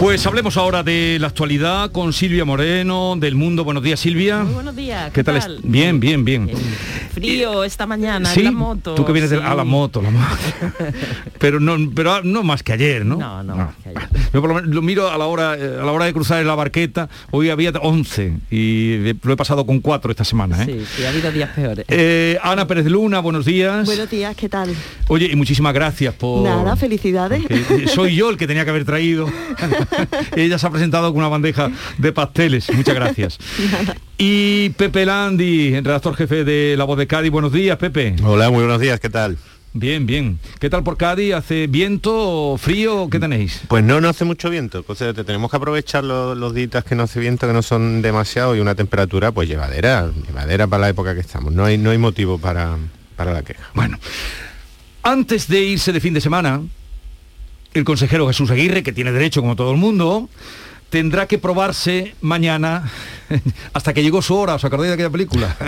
Pues hablemos ahora de la actualidad con Silvia Moreno, del Mundo. Buenos días, Silvia. Muy buenos días. ¿Qué, tal? Bien, bien, bien. Frío esta mañana Sí, en la moto. tú que vienes de- a la moto, la moto. pero no, pero no más que ayer, ¿no? No, no, Ah. más que ayer. Yo por lo menos lo miro a la hora eh, a la hora de cruzar en la barqueta. Hoy había 11 y lo he pasado con 4 esta semana. ¿eh? Sí, sí, ha habido días peores. Eh, Ana Pérez Luna, buenos días. Buenos días, ¿qué tal? Oye, y muchísimas gracias por... Nada, felicidades. soy yo el que tenía que haber traído. Ella se ha presentado con una bandeja de pasteles. Muchas gracias. Y Pepe Landi, redactor jefe de La Voz de Cádiz. Buenos días, Pepe. Hola, muy buenos días, ¿qué tal? Bien, bien. ¿Qué tal por Cádiz? ¿Hace viento, frío? ¿Qué tenéis? Pues no, no hace mucho viento, o sea, te tenemos que aprovechar los, los días que no hace viento, que no son demasiado, y una temperatura pues llevadera, llevadera para la época que estamos. No hay, no hay motivo para, para la queja. Bueno, antes de irse de fin de semana, el consejero Jesús Aguirre, que tiene derecho como todo el mundo, tendrá que probarse mañana hasta que llegó su hora. ¿Os acordáis de aquella película?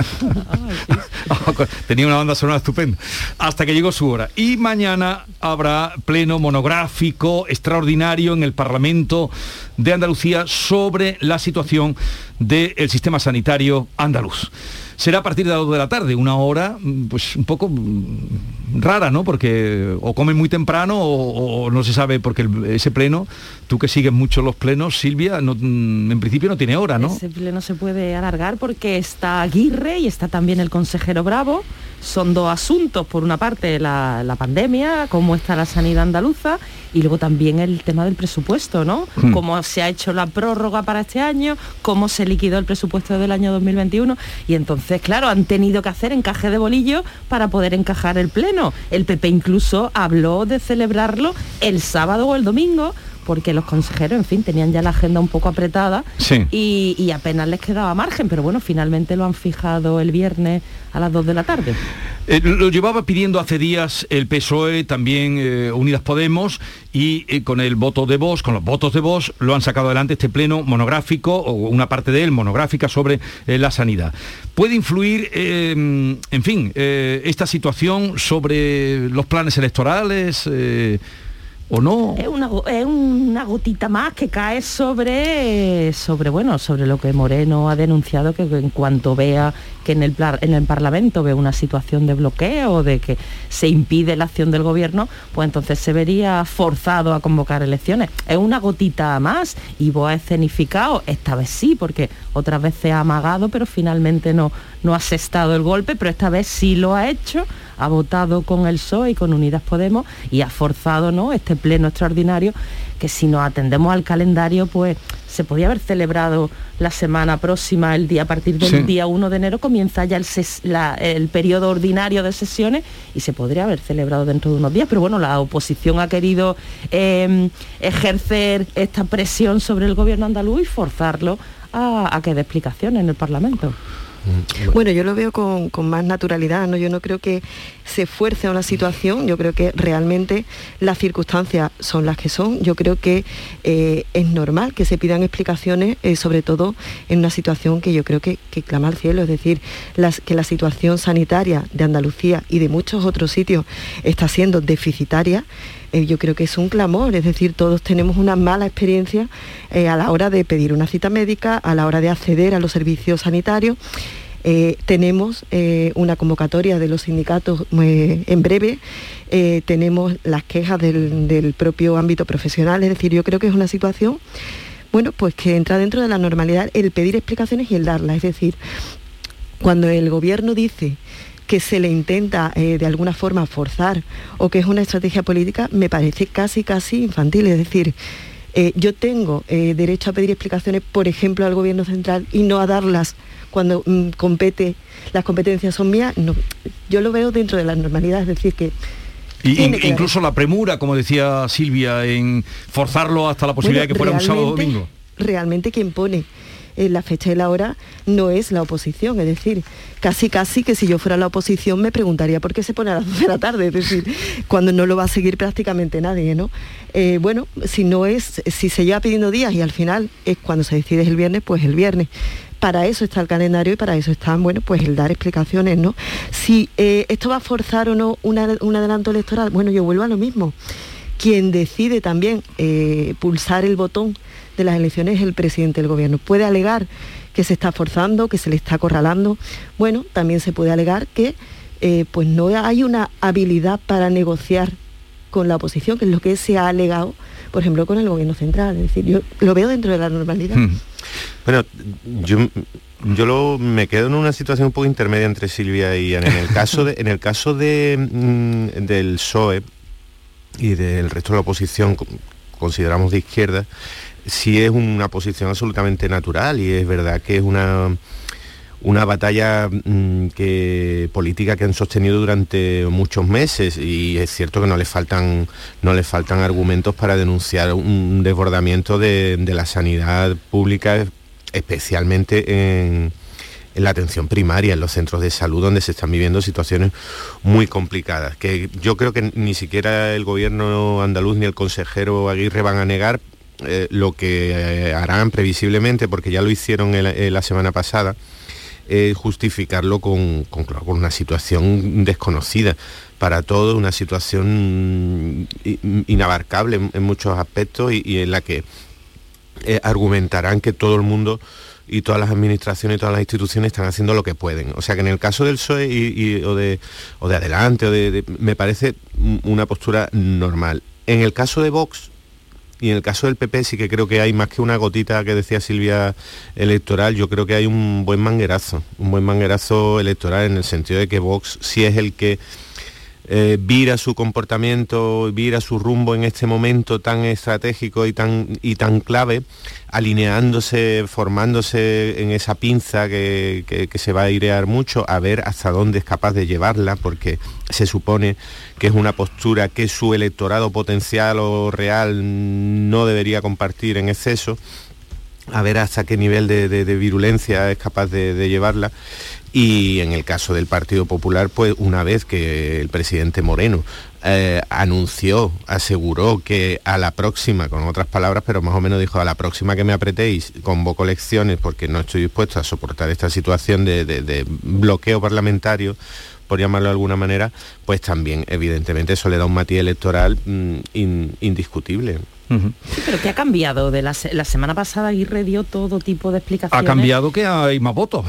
Tenía una banda sonora estupenda. Hasta que llegó su hora. Y mañana habrá pleno monográfico extraordinario en el Parlamento de Andalucía sobre la situación del sistema sanitario andaluz. Será a partir de las 2 de la tarde, una hora mm, pues un poco mm, rara, ¿no? Porque o comen muy temprano o, no se sabe porque ese pleno, tú que sigues mucho los plenos, Silvia, mm, en principio no tiene hora, ¿no? Ese pleno se puede alargar porque está Aguirre y está también el consejero Bravo. Son dos asuntos, por una parte la, la pandemia, cómo está la sanidad andaluza y luego también el tema del presupuesto, ¿no? Hmm. Cómo se ha hecho la prórroga para este año, cómo se liquidó el presupuesto del año 2021 y entonces, claro, han tenido que hacer encaje de bolillo para poder encajar el pleno. El PP incluso habló de celebrarlo el sábado o el domingo porque los consejeros, en fin, tenían ya la agenda un poco apretada Sí. y, y apenas les quedaba margen, pero bueno, finalmente lo han fijado el viernes a las 2 de la tarde. Eh, lo llevaba pidiendo hace días el PSOE, también eh, Unidas Podemos, y eh, con el voto de voz, con los votos de voz, lo han sacado adelante este pleno monográfico, o una parte de él monográfica sobre la sanidad. ¿Puede influir, en fin, esta situación sobre los planes electorales Es una, es una gotita más que cae sobre, sobre, bueno, sobre lo que Moreno ha denunciado, que en cuanto vea que en el, en el Parlamento ve una situación de bloqueo, de que se impide la acción del gobierno, pues entonces se vería forzado a convocar elecciones. Es una gotita más y vos ha escenificado, esta vez sí, porque otras veces ha amagado, pero finalmente no, no ha asestado el golpe, pero esta vez sí lo ha hecho, ha votado con el PSOE y con Unidas Podemos y ha forzado ¿no? este pleno extraordinario que si nos atendemos al calendario, pues se podía haber celebrado la semana próxima, el día a partir del Sí. día 1 de enero comienza ya el, ses- la- el periodo ordinario de sesiones y se podría haber celebrado dentro de unos días, pero bueno, la oposición ha querido eh, ejercer esta presión sobre el gobierno andaluz y forzarlo a, a que dé explicaciones en el Parlamento. Bueno, yo lo veo con, más naturalidad, ¿no? Yo no creo que se fuerce a una situación, yo creo que realmente las circunstancias son las que son. Yo creo que eh, es normal que se pidan explicaciones, eh, sobre todo en una situación que yo creo que, clama al cielo, es decir, que la situación sanitaria de Andalucía y de muchos otros sitios está siendo deficitaria. Eh, yo creo que es un clamor, es decir, todos tenemos una mala experiencia eh, a la hora de pedir una cita médica, a la hora de acceder a los servicios sanitarios. Eh, tenemos una convocatoria de los sindicatos en breve, tenemos las quejas del, del propio ámbito profesional, es decir, yo creo que es una situación, bueno, pues que entra dentro de la normalidad el pedir explicaciones y el darlas, es decir, cuando el gobierno dice que se le intenta eh, de alguna forma forzar o que es una estrategia política, me parece casi, casi infantil. Es decir, eh, yo tengo eh, derecho a pedir explicaciones, por ejemplo, al gobierno central y no a darlas cuando mm, compete, las competencias son mías. No, yo lo veo dentro de la normalidad, es decir, que Y- incluso la premura, como decía Silvia, en forzarlo hasta la posibilidad Bueno, de que fuera un sábado domingo. Realmente quien pone eh, la fecha y la hora no es la oposición, es decir, casi casi que si yo fuera la oposición me preguntaría por qué se pone a las 12 de la tarde, es decir, cuando no lo va a seguir prácticamente nadie, ¿no? Eh, bueno, si no es, si se lleva pidiendo días y al final es cuando se decide el viernes, pues el viernes. Para eso está el calendario y para eso están, bueno, pues el dar explicaciones, ¿no? Si eh, esto va a forzar o no una- un adelanto electoral, bueno, yo vuelvo a lo mismo quien decide también eh, pulsar el botón de las elecciones es el presidente del gobierno. Puede alegar que se está forzando, que se le está acorralando. Bueno, también se puede alegar que eh, pues no hay una habilidad para negociar con la oposición, que es lo que se ha alegado, por ejemplo, con el gobierno central. Es decir, yo lo veo dentro de la normalidad. Hmm. Bueno, yo, yo lo- me quedo en una situación un poco intermedia entre Silvia y Ana. En el caso, de, en el caso de, mm, del PSOE y del resto de la oposición, co- consideramos de izquierda, sí es una posición absolutamente natural y es verdad que es una una batalla mm, que política que han sostenido durante muchos meses y es cierto que no les faltan no les faltan argumentos para denunciar un desbordamiento de, de la sanidad pública especialmente en, en la atención primaria, en los centros de salud, donde se están viviendo situaciones muy complicadas, que yo creo que ni siquiera el gobierno andaluz ni el consejero Aguirre van a negar eh, lo que eh, harán previsiblemente, porque ya lo hicieron eh, la semana pasada, eh, justificarlo con, con, una situación desconocida para todos, una situación mm, i- inabarcable en, muchos aspectos y, en la que argumentarán que todo el mundo y todas las administraciones y todas las instituciones están haciendo lo que pueden. O sea que en el caso del PSOE o, de, o de adelante, o de, me parece una postura normal. En el caso de Vox, y en el caso del PP sí que creo que hay más que una gotita que decía Silvia electoral, yo creo que hay un buen manguerazo, un buen manguerazo electoral en el sentido de que Vox sí es el que eh, vira su comportamiento, vira su rumbo en este momento tan estratégico y tan, y tan clave, alineándose, formándose en esa pinza que, que, se va a airear mucho, a ver hasta dónde es capaz de llevarla, porque se supone que es una postura que su electorado potencial o real no debería compartir en exceso a ver hasta qué nivel de, virulencia es capaz de, llevarla. Y en el caso del Partido Popular, pues una vez que el presidente Moreno eh, anunció, aseguró que a la próxima, con otras palabras, pero más o menos dijo, a la próxima que me apretéis, convoco elecciones porque no estoy dispuesto a soportar esta situación de, bloqueo parlamentario, por llamarlo de alguna manera, pues también evidentemente eso le da un matiz electoral mm, indiscutible. Sí, pero ¿qué ha cambiado? De la, semana pasada Aguirre dio todo tipo de explicaciones. Ha cambiado que hay más votos.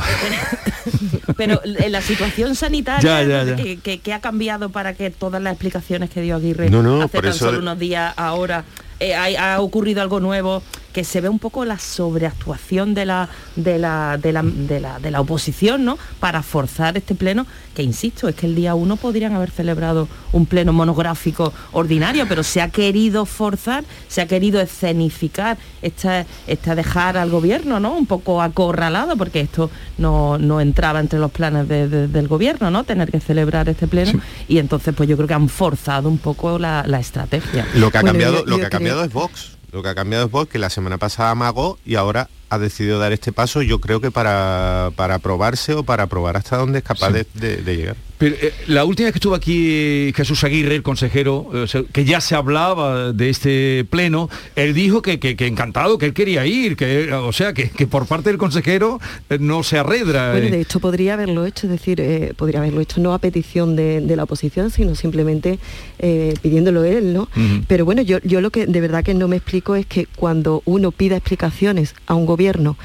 pero en la situación sanitaria, ¿qué, ha cambiado para que todas las explicaciones que dio Aguirre hace tan solo unos días ahora eh, ha, ocurrido algo nuevo, que se ve un poco la sobreactuación de la, de la, de la, oposición, ¿no? Para forzar este pleno, que insisto, es que el día uno podrían haber celebrado un pleno monográfico ordinario, pero se ha querido forzar, se ha querido escenificar, esta, esta dejar al gobierno, ¿no? Un poco acorralado, porque esto no, entraba entre los planes del gobierno, ¿no? Tener que celebrar este pleno. Y entonces, pues yo creo que han forzado un poco la, estrategia. Lo que ha cambiado, lo que ha cambiado es Vox. Lo que ha cambiado es Vox, que la semana pasada amagó y ahora ha decidido dar este paso, yo creo que para, para probarse o para probar hasta dónde es capaz de, llegar. Pero, eh, la última vez que estuvo aquí Jesús Aguirre, el consejero, eh, que ya se hablaba de este pleno, él dijo que, encantado, que él quería ir, que, o sea, que, por parte del consejero eh, no se arredra. Bueno, de hecho podría haberlo hecho, es decir, podría haberlo hecho no a petición de, la oposición, sino simplemente pidiéndolo él, ¿no? Pero bueno, yo, yo lo que de verdad que no me explico es que cuando uno pida explicaciones a un gobierno,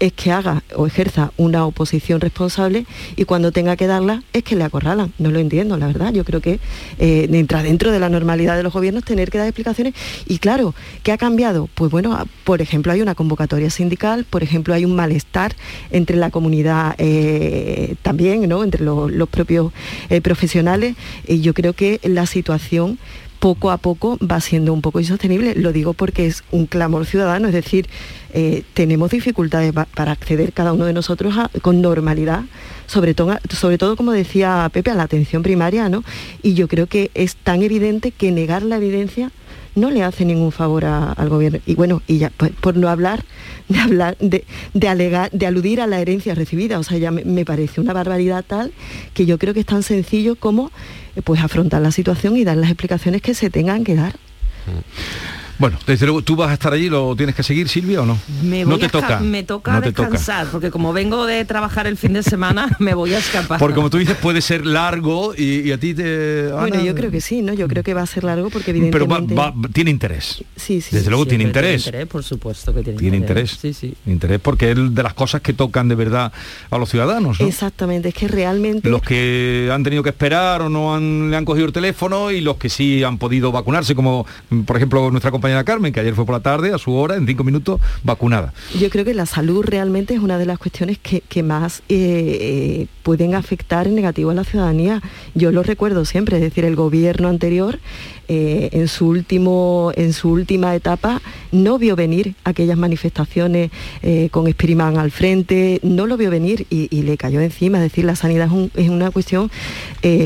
es que haga o ejerza una oposición responsable y cuando tenga que darla es que le acorralan. No lo entiendo, la verdad. Yo creo que eh, entra dentro de la normalidad de los gobiernos tener que dar explicaciones. Y claro, ¿qué ha cambiado? Pues bueno, por ejemplo, hay una convocatoria sindical, por ejemplo, hay un malestar entre la comunidad eh, también, ¿no? entre los propios eh, profesionales. Y yo creo que la situación poco a poco va siendo un poco insostenible. Lo digo porque es un clamor ciudadano, es decir, eh, tenemos dificultades para acceder cada uno de nosotros con normalidad, sobre todo, sobre todo, como decía Pepe, a la atención primaria, ¿no? Y yo creo que es tan evidente que negar la evidencia no le hace ningún favor al gobierno. Y bueno, y ya, pues, por no hablar de hablar, de, alegar, de aludir a la herencia recibida. O sea, ya me, parece una barbaridad tal que yo creo que es tan sencillo como pues afrontar la situación y dar las explicaciones que se tengan que dar. Mm. Bueno, desde luego, ¿tú vas a estar allí? ¿Lo tienes que seguir, Silvia, o no? Me no te toca. Me toca descansar, porque como vengo de trabajar el fin de semana, me voy a escapar. Porque como tú dices, puede ser largo y, a ti te... Bueno, yo creo que sí, ¿no? Yo creo que va a ser largo porque evidentemente... Pero tiene interés. Sí, sí. Desde luego tiene interés. Tiene interés, por supuesto que tiene, tiene interés. Sí, sí. Interés porque es de las cosas que tocan de verdad a los ciudadanos, ¿no? Exactamente, es que realmente... Los que han tenido que esperar o no han, le han cogido el teléfono y los que sí han podido vacunarse, como por ejemplo nuestra compañera Carmen, que ayer fue por la tarde, a su hora, en cinco minutos, vacunada. Yo creo que la salud realmente es una de las cuestiones que, más eh, eh, pueden afectar en negativo a la ciudadanía. Yo lo recuerdo siempre, es decir, el gobierno anterior eh, en, su último, en su última etapa no vio venir aquellas manifestaciones con Spirimán al frente, no lo vio venir y, le cayó encima. Es decir, la sanidad es, una cuestión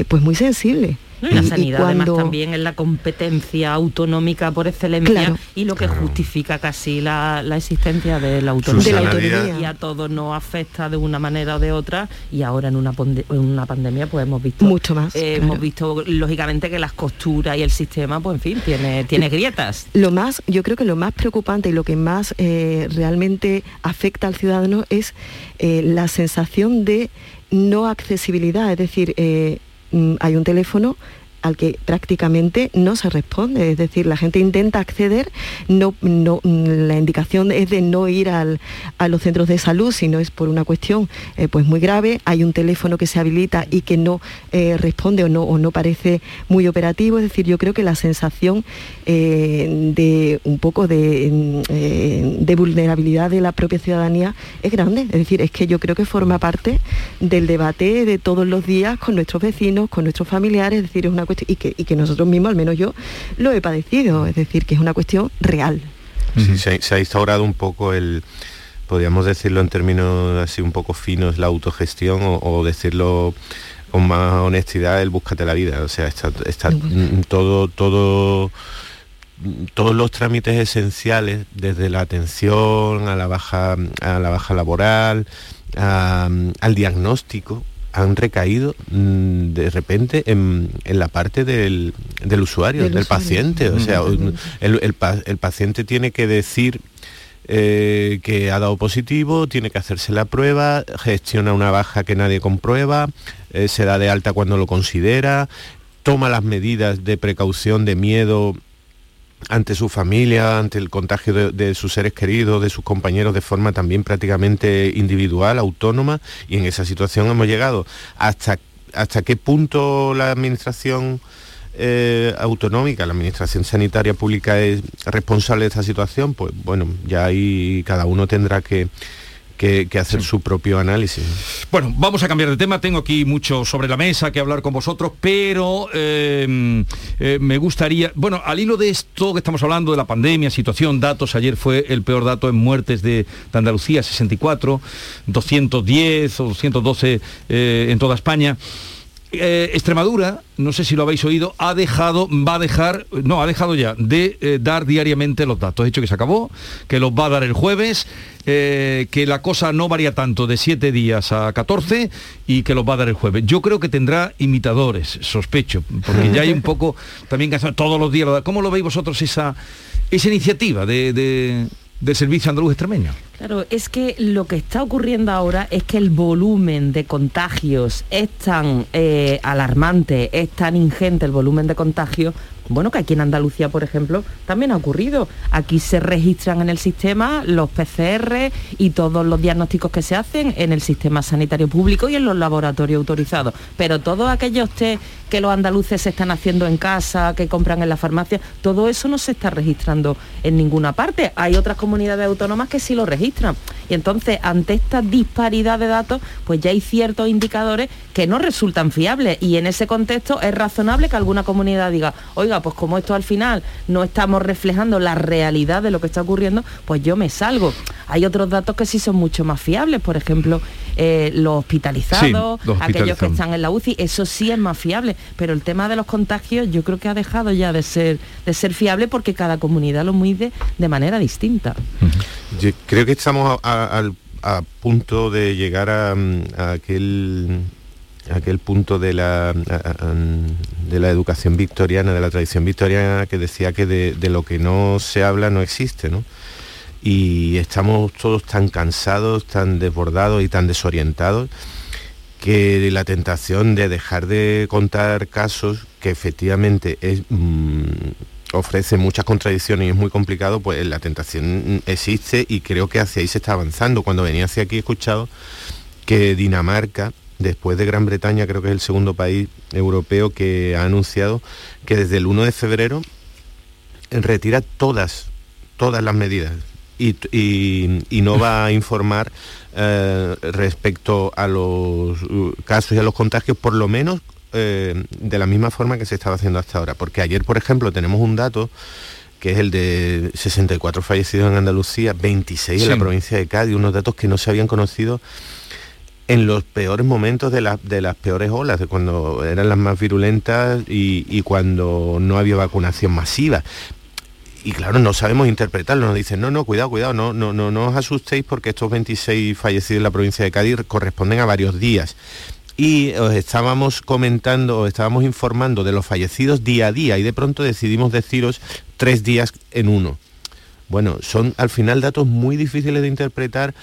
pues muy sensible. Y la sanidad además también es la competencia autonómica por excelencia y lo que justifica casi la, existencia de la autonomía. Y a todos nos afecta de una manera o de otra y ahora en una, una pandemia pues hemos visto mucho más. Eh, hemos visto lógicamente que las costuras y el sistema pues en fin tiene, tiene grietas. Lo más, yo creo que lo más preocupante y lo que más eh, realmente afecta al ciudadano es eh, la sensación de no accesibilidad, es decir, Mm, hay un teléfono al que prácticamente no se responde. Es decir, la gente intenta acceder, no, no, la indicación es de no ir a los centros de salud, sino es por una cuestión eh, pues muy grave. Hay un teléfono que se habilita y que no eh, responde o no, o no parece muy operativo. Es decir, yo creo que la sensación eh, de un poco de, de vulnerabilidad de la propia ciudadanía es grande. Es decir, es que yo creo que forma parte del debate de todos los días con nuestros vecinos, con nuestros familiares, es decir, es una cuestión, y que, y que nosotros mismos, al menos yo, lo he padecido, es decir, que es una cuestión real. Sí, se, ha, instaurado un poco el, podríamos decirlo en términos así un poco finos, la autogestión o, decirlo con más honestidad, el búscate la vida. O sea, está, está todo, todo todos los trámites esenciales, desde la atención a la baja, a la baja laboral, al diagnóstico, han recaído mm, de repente en, la parte del, usuario, del, paciente. O sea, el, paciente tiene que decir eh, que ha dado positivo, tiene que hacerse la prueba, gestiona una baja que nadie comprueba, eh, se da de alta cuando lo considera, toma las medidas de precaución, de miedo ante su familia, ante el contagio de, sus seres queridos, de sus compañeros de forma también prácticamente individual, autónoma, y en esa situación hemos llegado. ¿Hasta, hasta qué punto la administración eh, autonómica, la administración sanitaria pública es responsable de esta situación? Pues bueno, ya ahí cada uno tendrá que que, hacer su propio análisis. Bueno, vamos a cambiar de tema. Tengo aquí mucho sobre la mesa que hablar con vosotros, pero em, eh, me gustaría, bueno, al hilo de esto que estamos hablando, de la pandemia, situación, datos, ayer fue el peor dato en muertes de, Andalucía, 64, 210 o 212 eh, en toda España. Eh, Extremadura, no sé si lo habéis oído, ha dejado, va a dejar, no, ha dejado ya de eh, dar diariamente los datos. He dicho que se acabó, que los va a dar el jueves, eh, que la cosa no varía tanto de 7 días a 14 y que los va a dar el jueves. Yo creo que tendrá imitadores, sospecho, porque ya hay un poco también que todos los días. ¿Cómo lo veis vosotros esa, esa iniciativa de, del servicio andaluz extremeño? Claro, es que lo que está ocurriendo ahora es que el volumen de contagios es tan eh, alarmante, es tan ingente el volumen de contagios, bueno, que aquí en Andalucía, por ejemplo, también ha ocurrido. Aquí se registran en el sistema los PCR y todos los diagnósticos que se hacen en el sistema sanitario público y en los laboratorios autorizados. Pero todos aquellos test que los andaluces se están haciendo en casa, que compran en la farmacia, todo eso no se está registrando en ninguna parte. Hay otras comunidades autónomas que sí lo registran. Y entonces, ante esta disparidad de datos, pues ya hay ciertos indicadores que no resultan fiables. Y en ese contexto es razonable que alguna comunidad diga, oiga, pues como esto al final no estamos reflejando la realidad de lo que está ocurriendo, pues yo me salgo. Hay otros datos que sí son mucho más fiables, por ejemplo, eh, los, hospitalizados, aquellos que están en la UCI, eso sí es más fiable, pero el tema de los contagios yo creo que ha dejado ya de ser, de ser fiable porque cada comunidad lo mide de manera distinta. Yo creo que estamos a, punto de llegar a aquel aquel punto de la, de la educación victoriana, de la tradición victoriana, que decía que de, lo que no se habla no existe, ¿no? Y estamos todos tan cansados, tan desbordados y tan desorientados que la tentación de dejar de contar casos que efectivamente es, mm, ofrece muchas contradicciones y es muy complicado, pues la tentación existe y creo que hacia ahí se está avanzando. Cuando venía hacia aquí he escuchado que Dinamarca después de Gran Bretaña creo que es el segundo país europeo que ha anunciado que desde el 1 de febrero retira todas, todas las medidas y, no va a informar eh, respecto a los uh, casos y a los contagios, por lo menos eh, de la misma forma que se estaba haciendo hasta ahora. Porque ayer, por ejemplo, tenemos un dato que es el de 64 fallecidos en Andalucía, 26 en la provincia de Cádiz, unos datos que no se habían conocido en los peores momentos de, de las peores olas, de cuando eran las más virulentas y, cuando no había vacunación masiva y claro, no sabemos interpretarlo, nos dicen, no, no, cuidado, cuidado, no, no, no, no os asustéis porque estos 26 fallecidos en la provincia de Cádiz corresponden a varios días. Y os estábamos comentando, os estábamos informando de los fallecidos día a día y de pronto decidimos deciros tres días en uno. Bueno, son al final datos muy difíciles de interpretar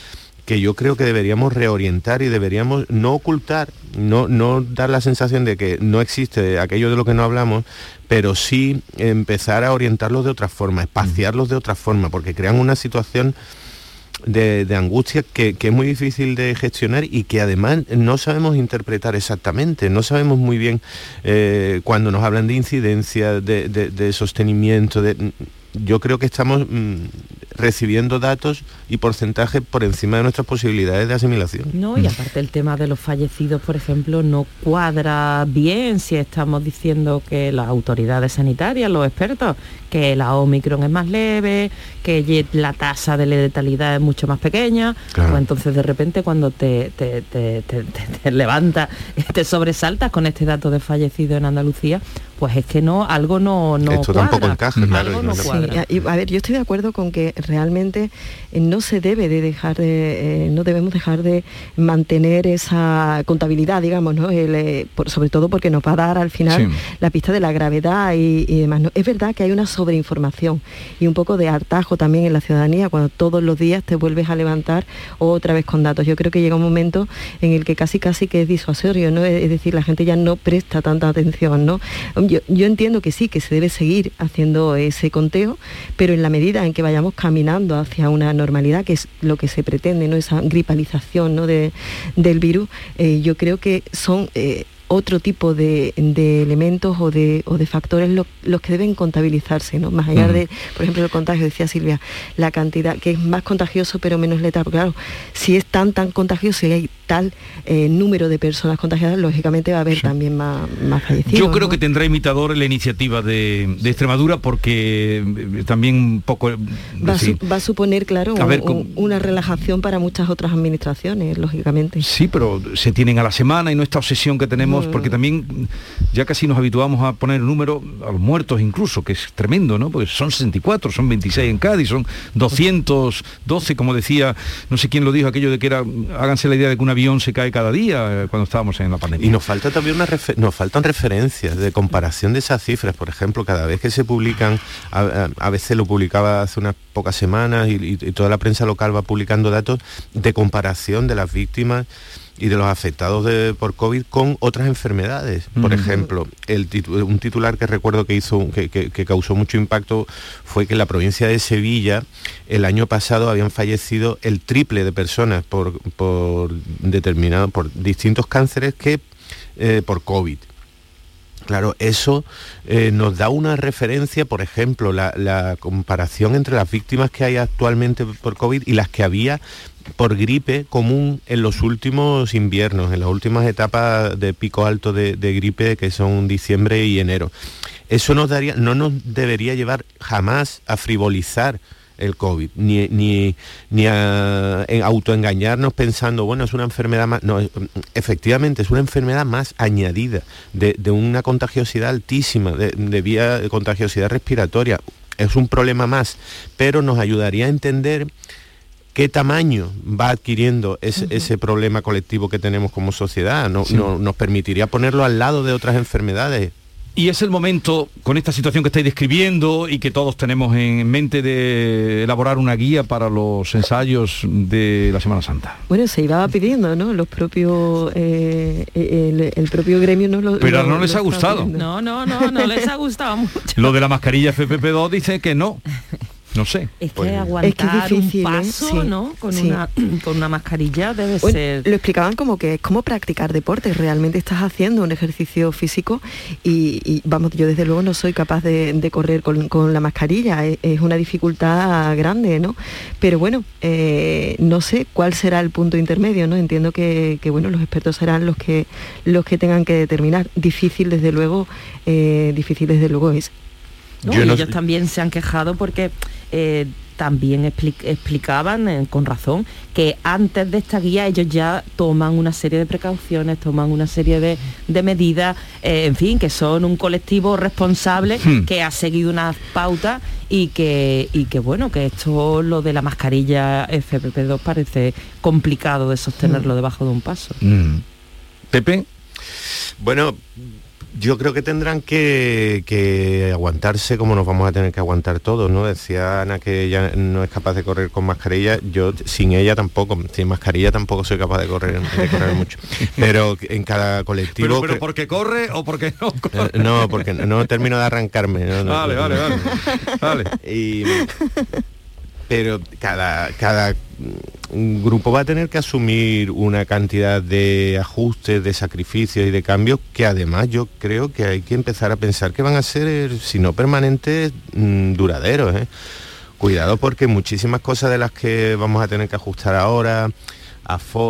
que yo creo que deberíamos reorientar y deberíamos no ocultar, no, no dar la sensación de que no existe aquello de lo que no hablamos, pero sí empezar a orientarlos de otra forma, espaciarlos de otra forma, porque crean una situación de, angustia que, es muy difícil de gestionar y que además no sabemos interpretar exactamente, no sabemos muy bien eh, cuando nos hablan de incidencia, de, de sostenimiento, de, yo creo que estamos mm, recibiendo datos y porcentajes por encima de nuestras posibilidades de asimilación. No, y aparte el tema de los fallecidos, por ejemplo, no cuadra bien si estamos diciendo que las autoridades sanitarias, los expertos, que la Omicron es más leve, que la tasa de letalidad es mucho más pequeña, pues entonces de repente cuando te, te, te, te levantas, te sobresaltas con este dato de fallecidos en Andalucía, pues es que no, algo no, no Esto tampoco encaja, claro. a ver, yo estoy de acuerdo con que realmente eh, no se debe de dejar de, eh, no debemos dejar de mantener esa contabilidad, digamos, ¿no? Eh, sobre todo porque nos va a dar al final la pista de la gravedad y, demás. Es verdad que hay una sobreinformación y un poco de hartajo también en la ciudadanía cuando todos los días te vuelves a levantar otra vez con datos. Yo creo que llega un momento en el que casi casi que es disuasorio, ¿no? Es decir, la gente ya no presta tanta atención, ¿no? Yo, entiendo que sí, que se debe seguir haciendo ese conteo, pero en la medida en que vayamos caminando hacia una normalidad, que es lo que se pretende, ¿no? esa gripalización ¿no? de, del virus, eh, yo creo que son eh, otro tipo de, elementos o de, factores los que deben contabilizarse, ¿no? Más allá de, por ejemplo, el contagio, decía Silvia, la cantidad, que es más contagioso pero menos letal. Porque claro, si es tan tan contagioso y hay tal eh, número de personas contagiadas, lógicamente va a haber también más, más, fallecidos. Yo creo que tendrá imitador la iniciativa de, Extremadura porque eh, también un poco... Va, a, suponer, claro, una relajación para muchas otras administraciones, lógicamente. Sí, pero se tienen a la semana y no esta obsesión que tenemos porque también ya casi nos habituamos a poner el número a los muertos incluso, que es tremendo, ¿no? Pues son 64, son 26 en Cádiz, son 212, como decía, no sé quién lo dijo, aquello de que era, háganse la idea de que un se cae cada día eh, cuando estábamos en la pandemia. Y nos falta también una nos faltan referencias de comparación de esas cifras, por ejemplo, cada vez que se publican, a, veces lo publicaba hace unas pocas semanas y toda la prensa local va publicando datos de comparación de las víctimas y de los afectados por COVID con otras enfermedades. Por ejemplo, el un titular que recuerdo que, hizo, que, causó mucho impacto fue que en la provincia de Sevilla el año pasado habían fallecido el triple de personas por, por determinado, por distintos cánceres que eh, por COVID. Claro, eso eh, nos da una referencia, por ejemplo, la, la, comparación entre las víctimas que hay actualmente por COVID y las que había por gripe común en los últimos inviernos, en las últimas etapas de pico alto de, gripe que son diciembre y enero. Eso no nos debería llevar jamás a frivolizar el COVID, ni, ni, ni a, autoengañarnos pensando, bueno, es una enfermedad más... No, efectivamente, es una enfermedad más añadida, de, una contagiosidad altísima, de, de vía de contagiosidad respiratoria. Es un problema más, pero nos ayudaría a entender qué tamaño va adquiriendo ese, problema colectivo que tenemos como sociedad. No, nos permitiría ponerlo al lado de otras enfermedades. Y es el momento, con esta situación que estáis describiendo y que todos tenemos en mente, de elaborar una guía para los ensayos de la Semana Santa. Bueno, se iba pidiendo, ¿no? Los propios, eh, el, propio gremio no lo... Pero no les ha gustado. No, no, no, no les ha gustado mucho. Lo de la mascarilla FPP2 dice que no. No sé. Es que pues, aguantar un ¿eh? paso, ¿no? Con, una, con una mascarilla debe ser... Lo explicaban como que es como practicar deporte. Realmente estás haciendo un ejercicio físico y, vamos, yo desde luego no soy capaz de, correr con, la mascarilla. Es, una dificultad grande, ¿no? Pero bueno, eh, no sé cuál será el punto intermedio, ¿no? Entiendo que, bueno, los expertos serán los que los que tengan que determinar. Difícil, desde luego, eh, difícil desde luego es. y ellos también se han quejado porque eh, también explicaban eh, con razón que antes de esta guía ellos ya toman una serie de precauciones, toman una serie de, medidas, eh, en fin, que son un colectivo responsable hmm. que ha seguido unas pautas y que, y que bueno, que esto lo de la mascarilla FPP2 parece complicado de sostenerlo hmm. debajo de un paso. Hmm. Pepe. Bueno, Yo creo que tendrán que, que, aguantarse como nos vamos a tener que aguantar todos, ¿no? Decía Ana que ella no es capaz de correr con mascarilla, yo sin ella tampoco, sin mascarilla tampoco soy capaz de correr, de correr mucho. Pero en cada colectivo... ¿Pero, pero porque corre o porque no corre? Eh, no, porque no termino de arrancarme. No, vale, vale, vale, vale. Y, pero cada, cada grupo va a tener que asumir una cantidad de ajustes, de sacrificios y de cambios que además yo creo que hay que empezar a pensar que van a ser, si no permanentes, mm, duraderos. ¿eh? Cuidado porque muchísimas cosas de las que vamos a tener que ajustar ahora,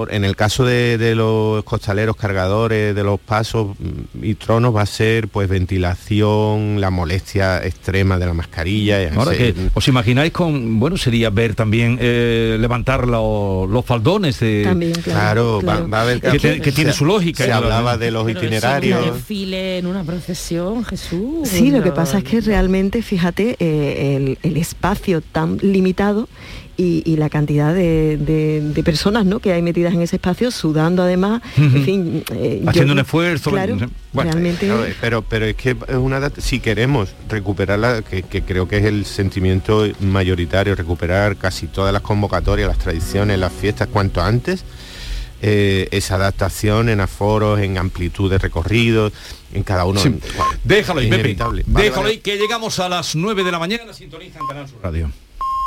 en el caso de, los costaleros cargadores, de los pasos y tronos, va a ser pues ventilación, la molestia extrema de la mascarilla. Ahora que os imagináis con, bueno, sería ver también eh, levantar los faldones de. También, claro. Va, a haber que, tiene su lógica. Se hablaba de los itinerarios. un desfile en una procesión, Jesús. Sí, lo que pasa es que realmente, fíjate, eh, el espacio tan limitado y, la cantidad de, personas ¿no? que hay metidas en ese espacio, sudando además, en fin... Eh, Haciendo un esfuerzo. Claro, realmente... pero, pero es que es una si queremos recuperarla, que, creo que es el sentimiento mayoritario, recuperar casi todas las convocatorias, las tradiciones, las fiestas cuanto antes, eh, esa adaptación en aforos, en amplitud de recorridos, en cada uno. Déjalo ahí, Pepe. Déjalo ahí, que llegamos a las 9 de la mañana, sintoniza en Canal Sur Radio.